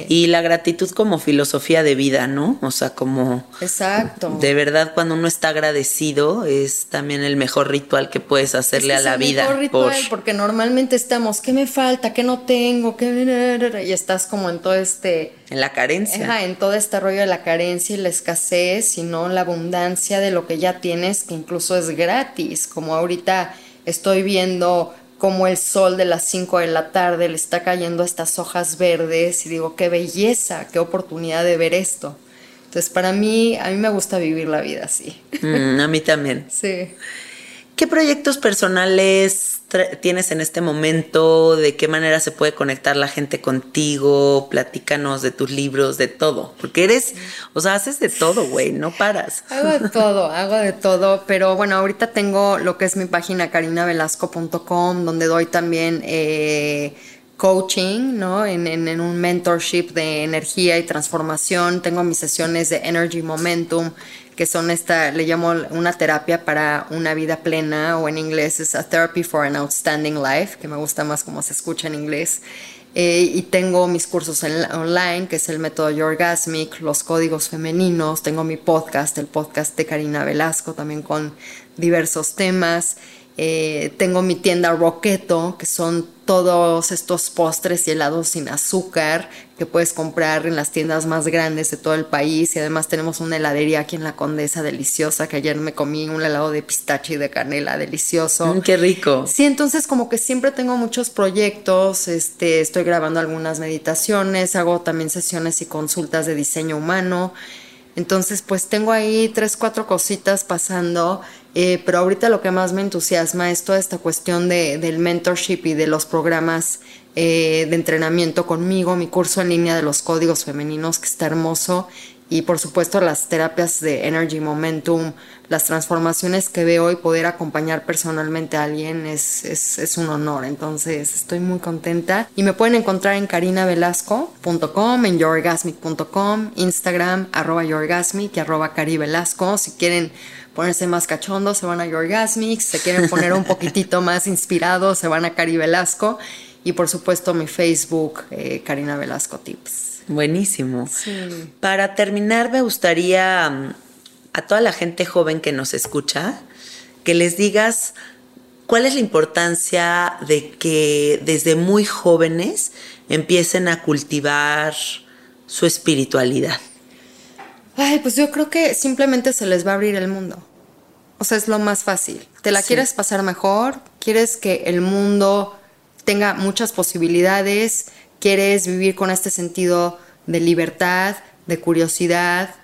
Y la gratitud como filosofía de vida, ¿no? O sea, como... Exacto. De verdad, cuando uno está agradecido, es también el mejor ritual que puedes hacerle a la vida. Mejor ritual, porque normalmente estamos, ¿qué me falta? ¿Qué no tengo? ¿Qué... Y estás como en todo este... En la carencia. Ajá, en todo este rollo de la carencia y la escasez, y no la abundancia de lo que ya tienes, que incluso es gratis. Como ahorita estoy viendo como el sol de las 5 de la tarde le está cayendo estas hojas verdes y digo, qué belleza, qué oportunidad de ver esto. Entonces, para mí, a mí me gusta vivir la vida así. Mm, a mí también. sí. ¿Qué proyectos personales tienes en este momento? ¿De qué manera se puede conectar la gente contigo? Platícanos de tus libros, de todo. Porque eres, o sea, haces de todo, güey, no paras. Hago de todo, hago de todo. Pero bueno, ahorita tengo lo que es mi página carinavelasco.com, donde doy también... Eh, coaching, ¿no? En, en, un mentorship de energía y transformación. Tengo mis sesiones de Energy Momentum, que son esta, le llamo una terapia para una vida plena, o en inglés es a therapy for an outstanding life, que me gusta más como se escucha en inglés. Eh, y tengo mis cursos online, que es el método Yorgasmic, los códigos femeninos. Tengo mi podcast, el podcast de Karina Velasco, también con diversos temas. Eh, tengo mi tienda Roqueto, que son todos estos postres y helados sin azúcar que puedes comprar en las tiendas más grandes de todo el país. Y además tenemos una heladería aquí en La Condesa deliciosa, que ayer me comí un helado de pistache y de canela delicioso. Mm, ¡Qué rico! Sí, entonces como que siempre tengo muchos proyectos, este, estoy grabando algunas meditaciones, hago también sesiones y consultas de diseño humano. Entonces, pues tengo ahí tres, cuatro cositas pasando eh, pero ahorita lo que más me entusiasma es toda esta cuestión de, del mentorship y de los programas eh, de entrenamiento conmigo, mi curso en línea de los códigos femeninos que está hermoso y por supuesto las terapias de Energy Momentum, las transformaciones que veo y poder acompañar personalmente a alguien es, es, es un honor. Entonces estoy muy contenta y me pueden encontrar en carinavelasco.com, en yourgasmic.com, Instagram arroba yourgasmic y arroba carivelasco. Si quieren ponerse más cachondos, se van a Yorgasmics, se quieren poner un poquitito más inspirados, se van a Cari Velasco y por supuesto mi Facebook, eh, Karina Velasco Tips. Buenísimo. Para terminar, me gustaría mm, a toda la gente joven que nos escucha, que les digas cuál es la importancia de que desde muy jóvenes empiecen a cultivar su espiritualidad. Ay, pues yo creo que simplemente se les va a abrir el mundo. O sea, es lo más fácil. ¿Te la quieres pasar mejor? ¿Quieres que el mundo tenga muchas posibilidades? ¿Quieres vivir con este sentido de libertad, de curiosidad?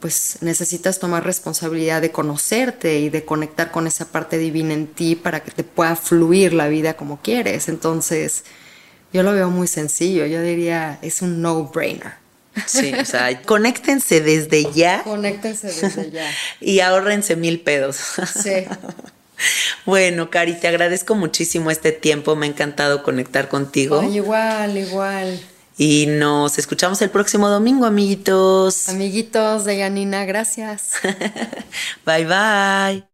Pues necesitas tomar responsabilidad de conocerte y de conectar con esa parte divina en ti para que te pueda fluir la vida como quieres. Entonces, yo lo veo muy sencillo. Yo diría, es un no-brainer. Sí, o sea, conéctense desde ya. Conéctense desde ya. y ahórrense mil pedos. Sí. Bueno, Cari, te agradezco muchísimo este tiempo. Me ha encantado conectar contigo. igual, igual. Y nos escuchamos el próximo domingo, amiguitos. Amiguitos de Yanina, gracias. bye bye.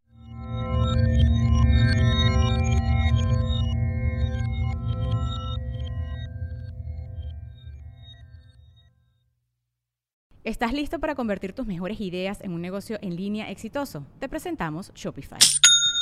¿Estás listo para convertir tus mejores ideas en un negocio en línea exitoso? Te presentamos Shopify.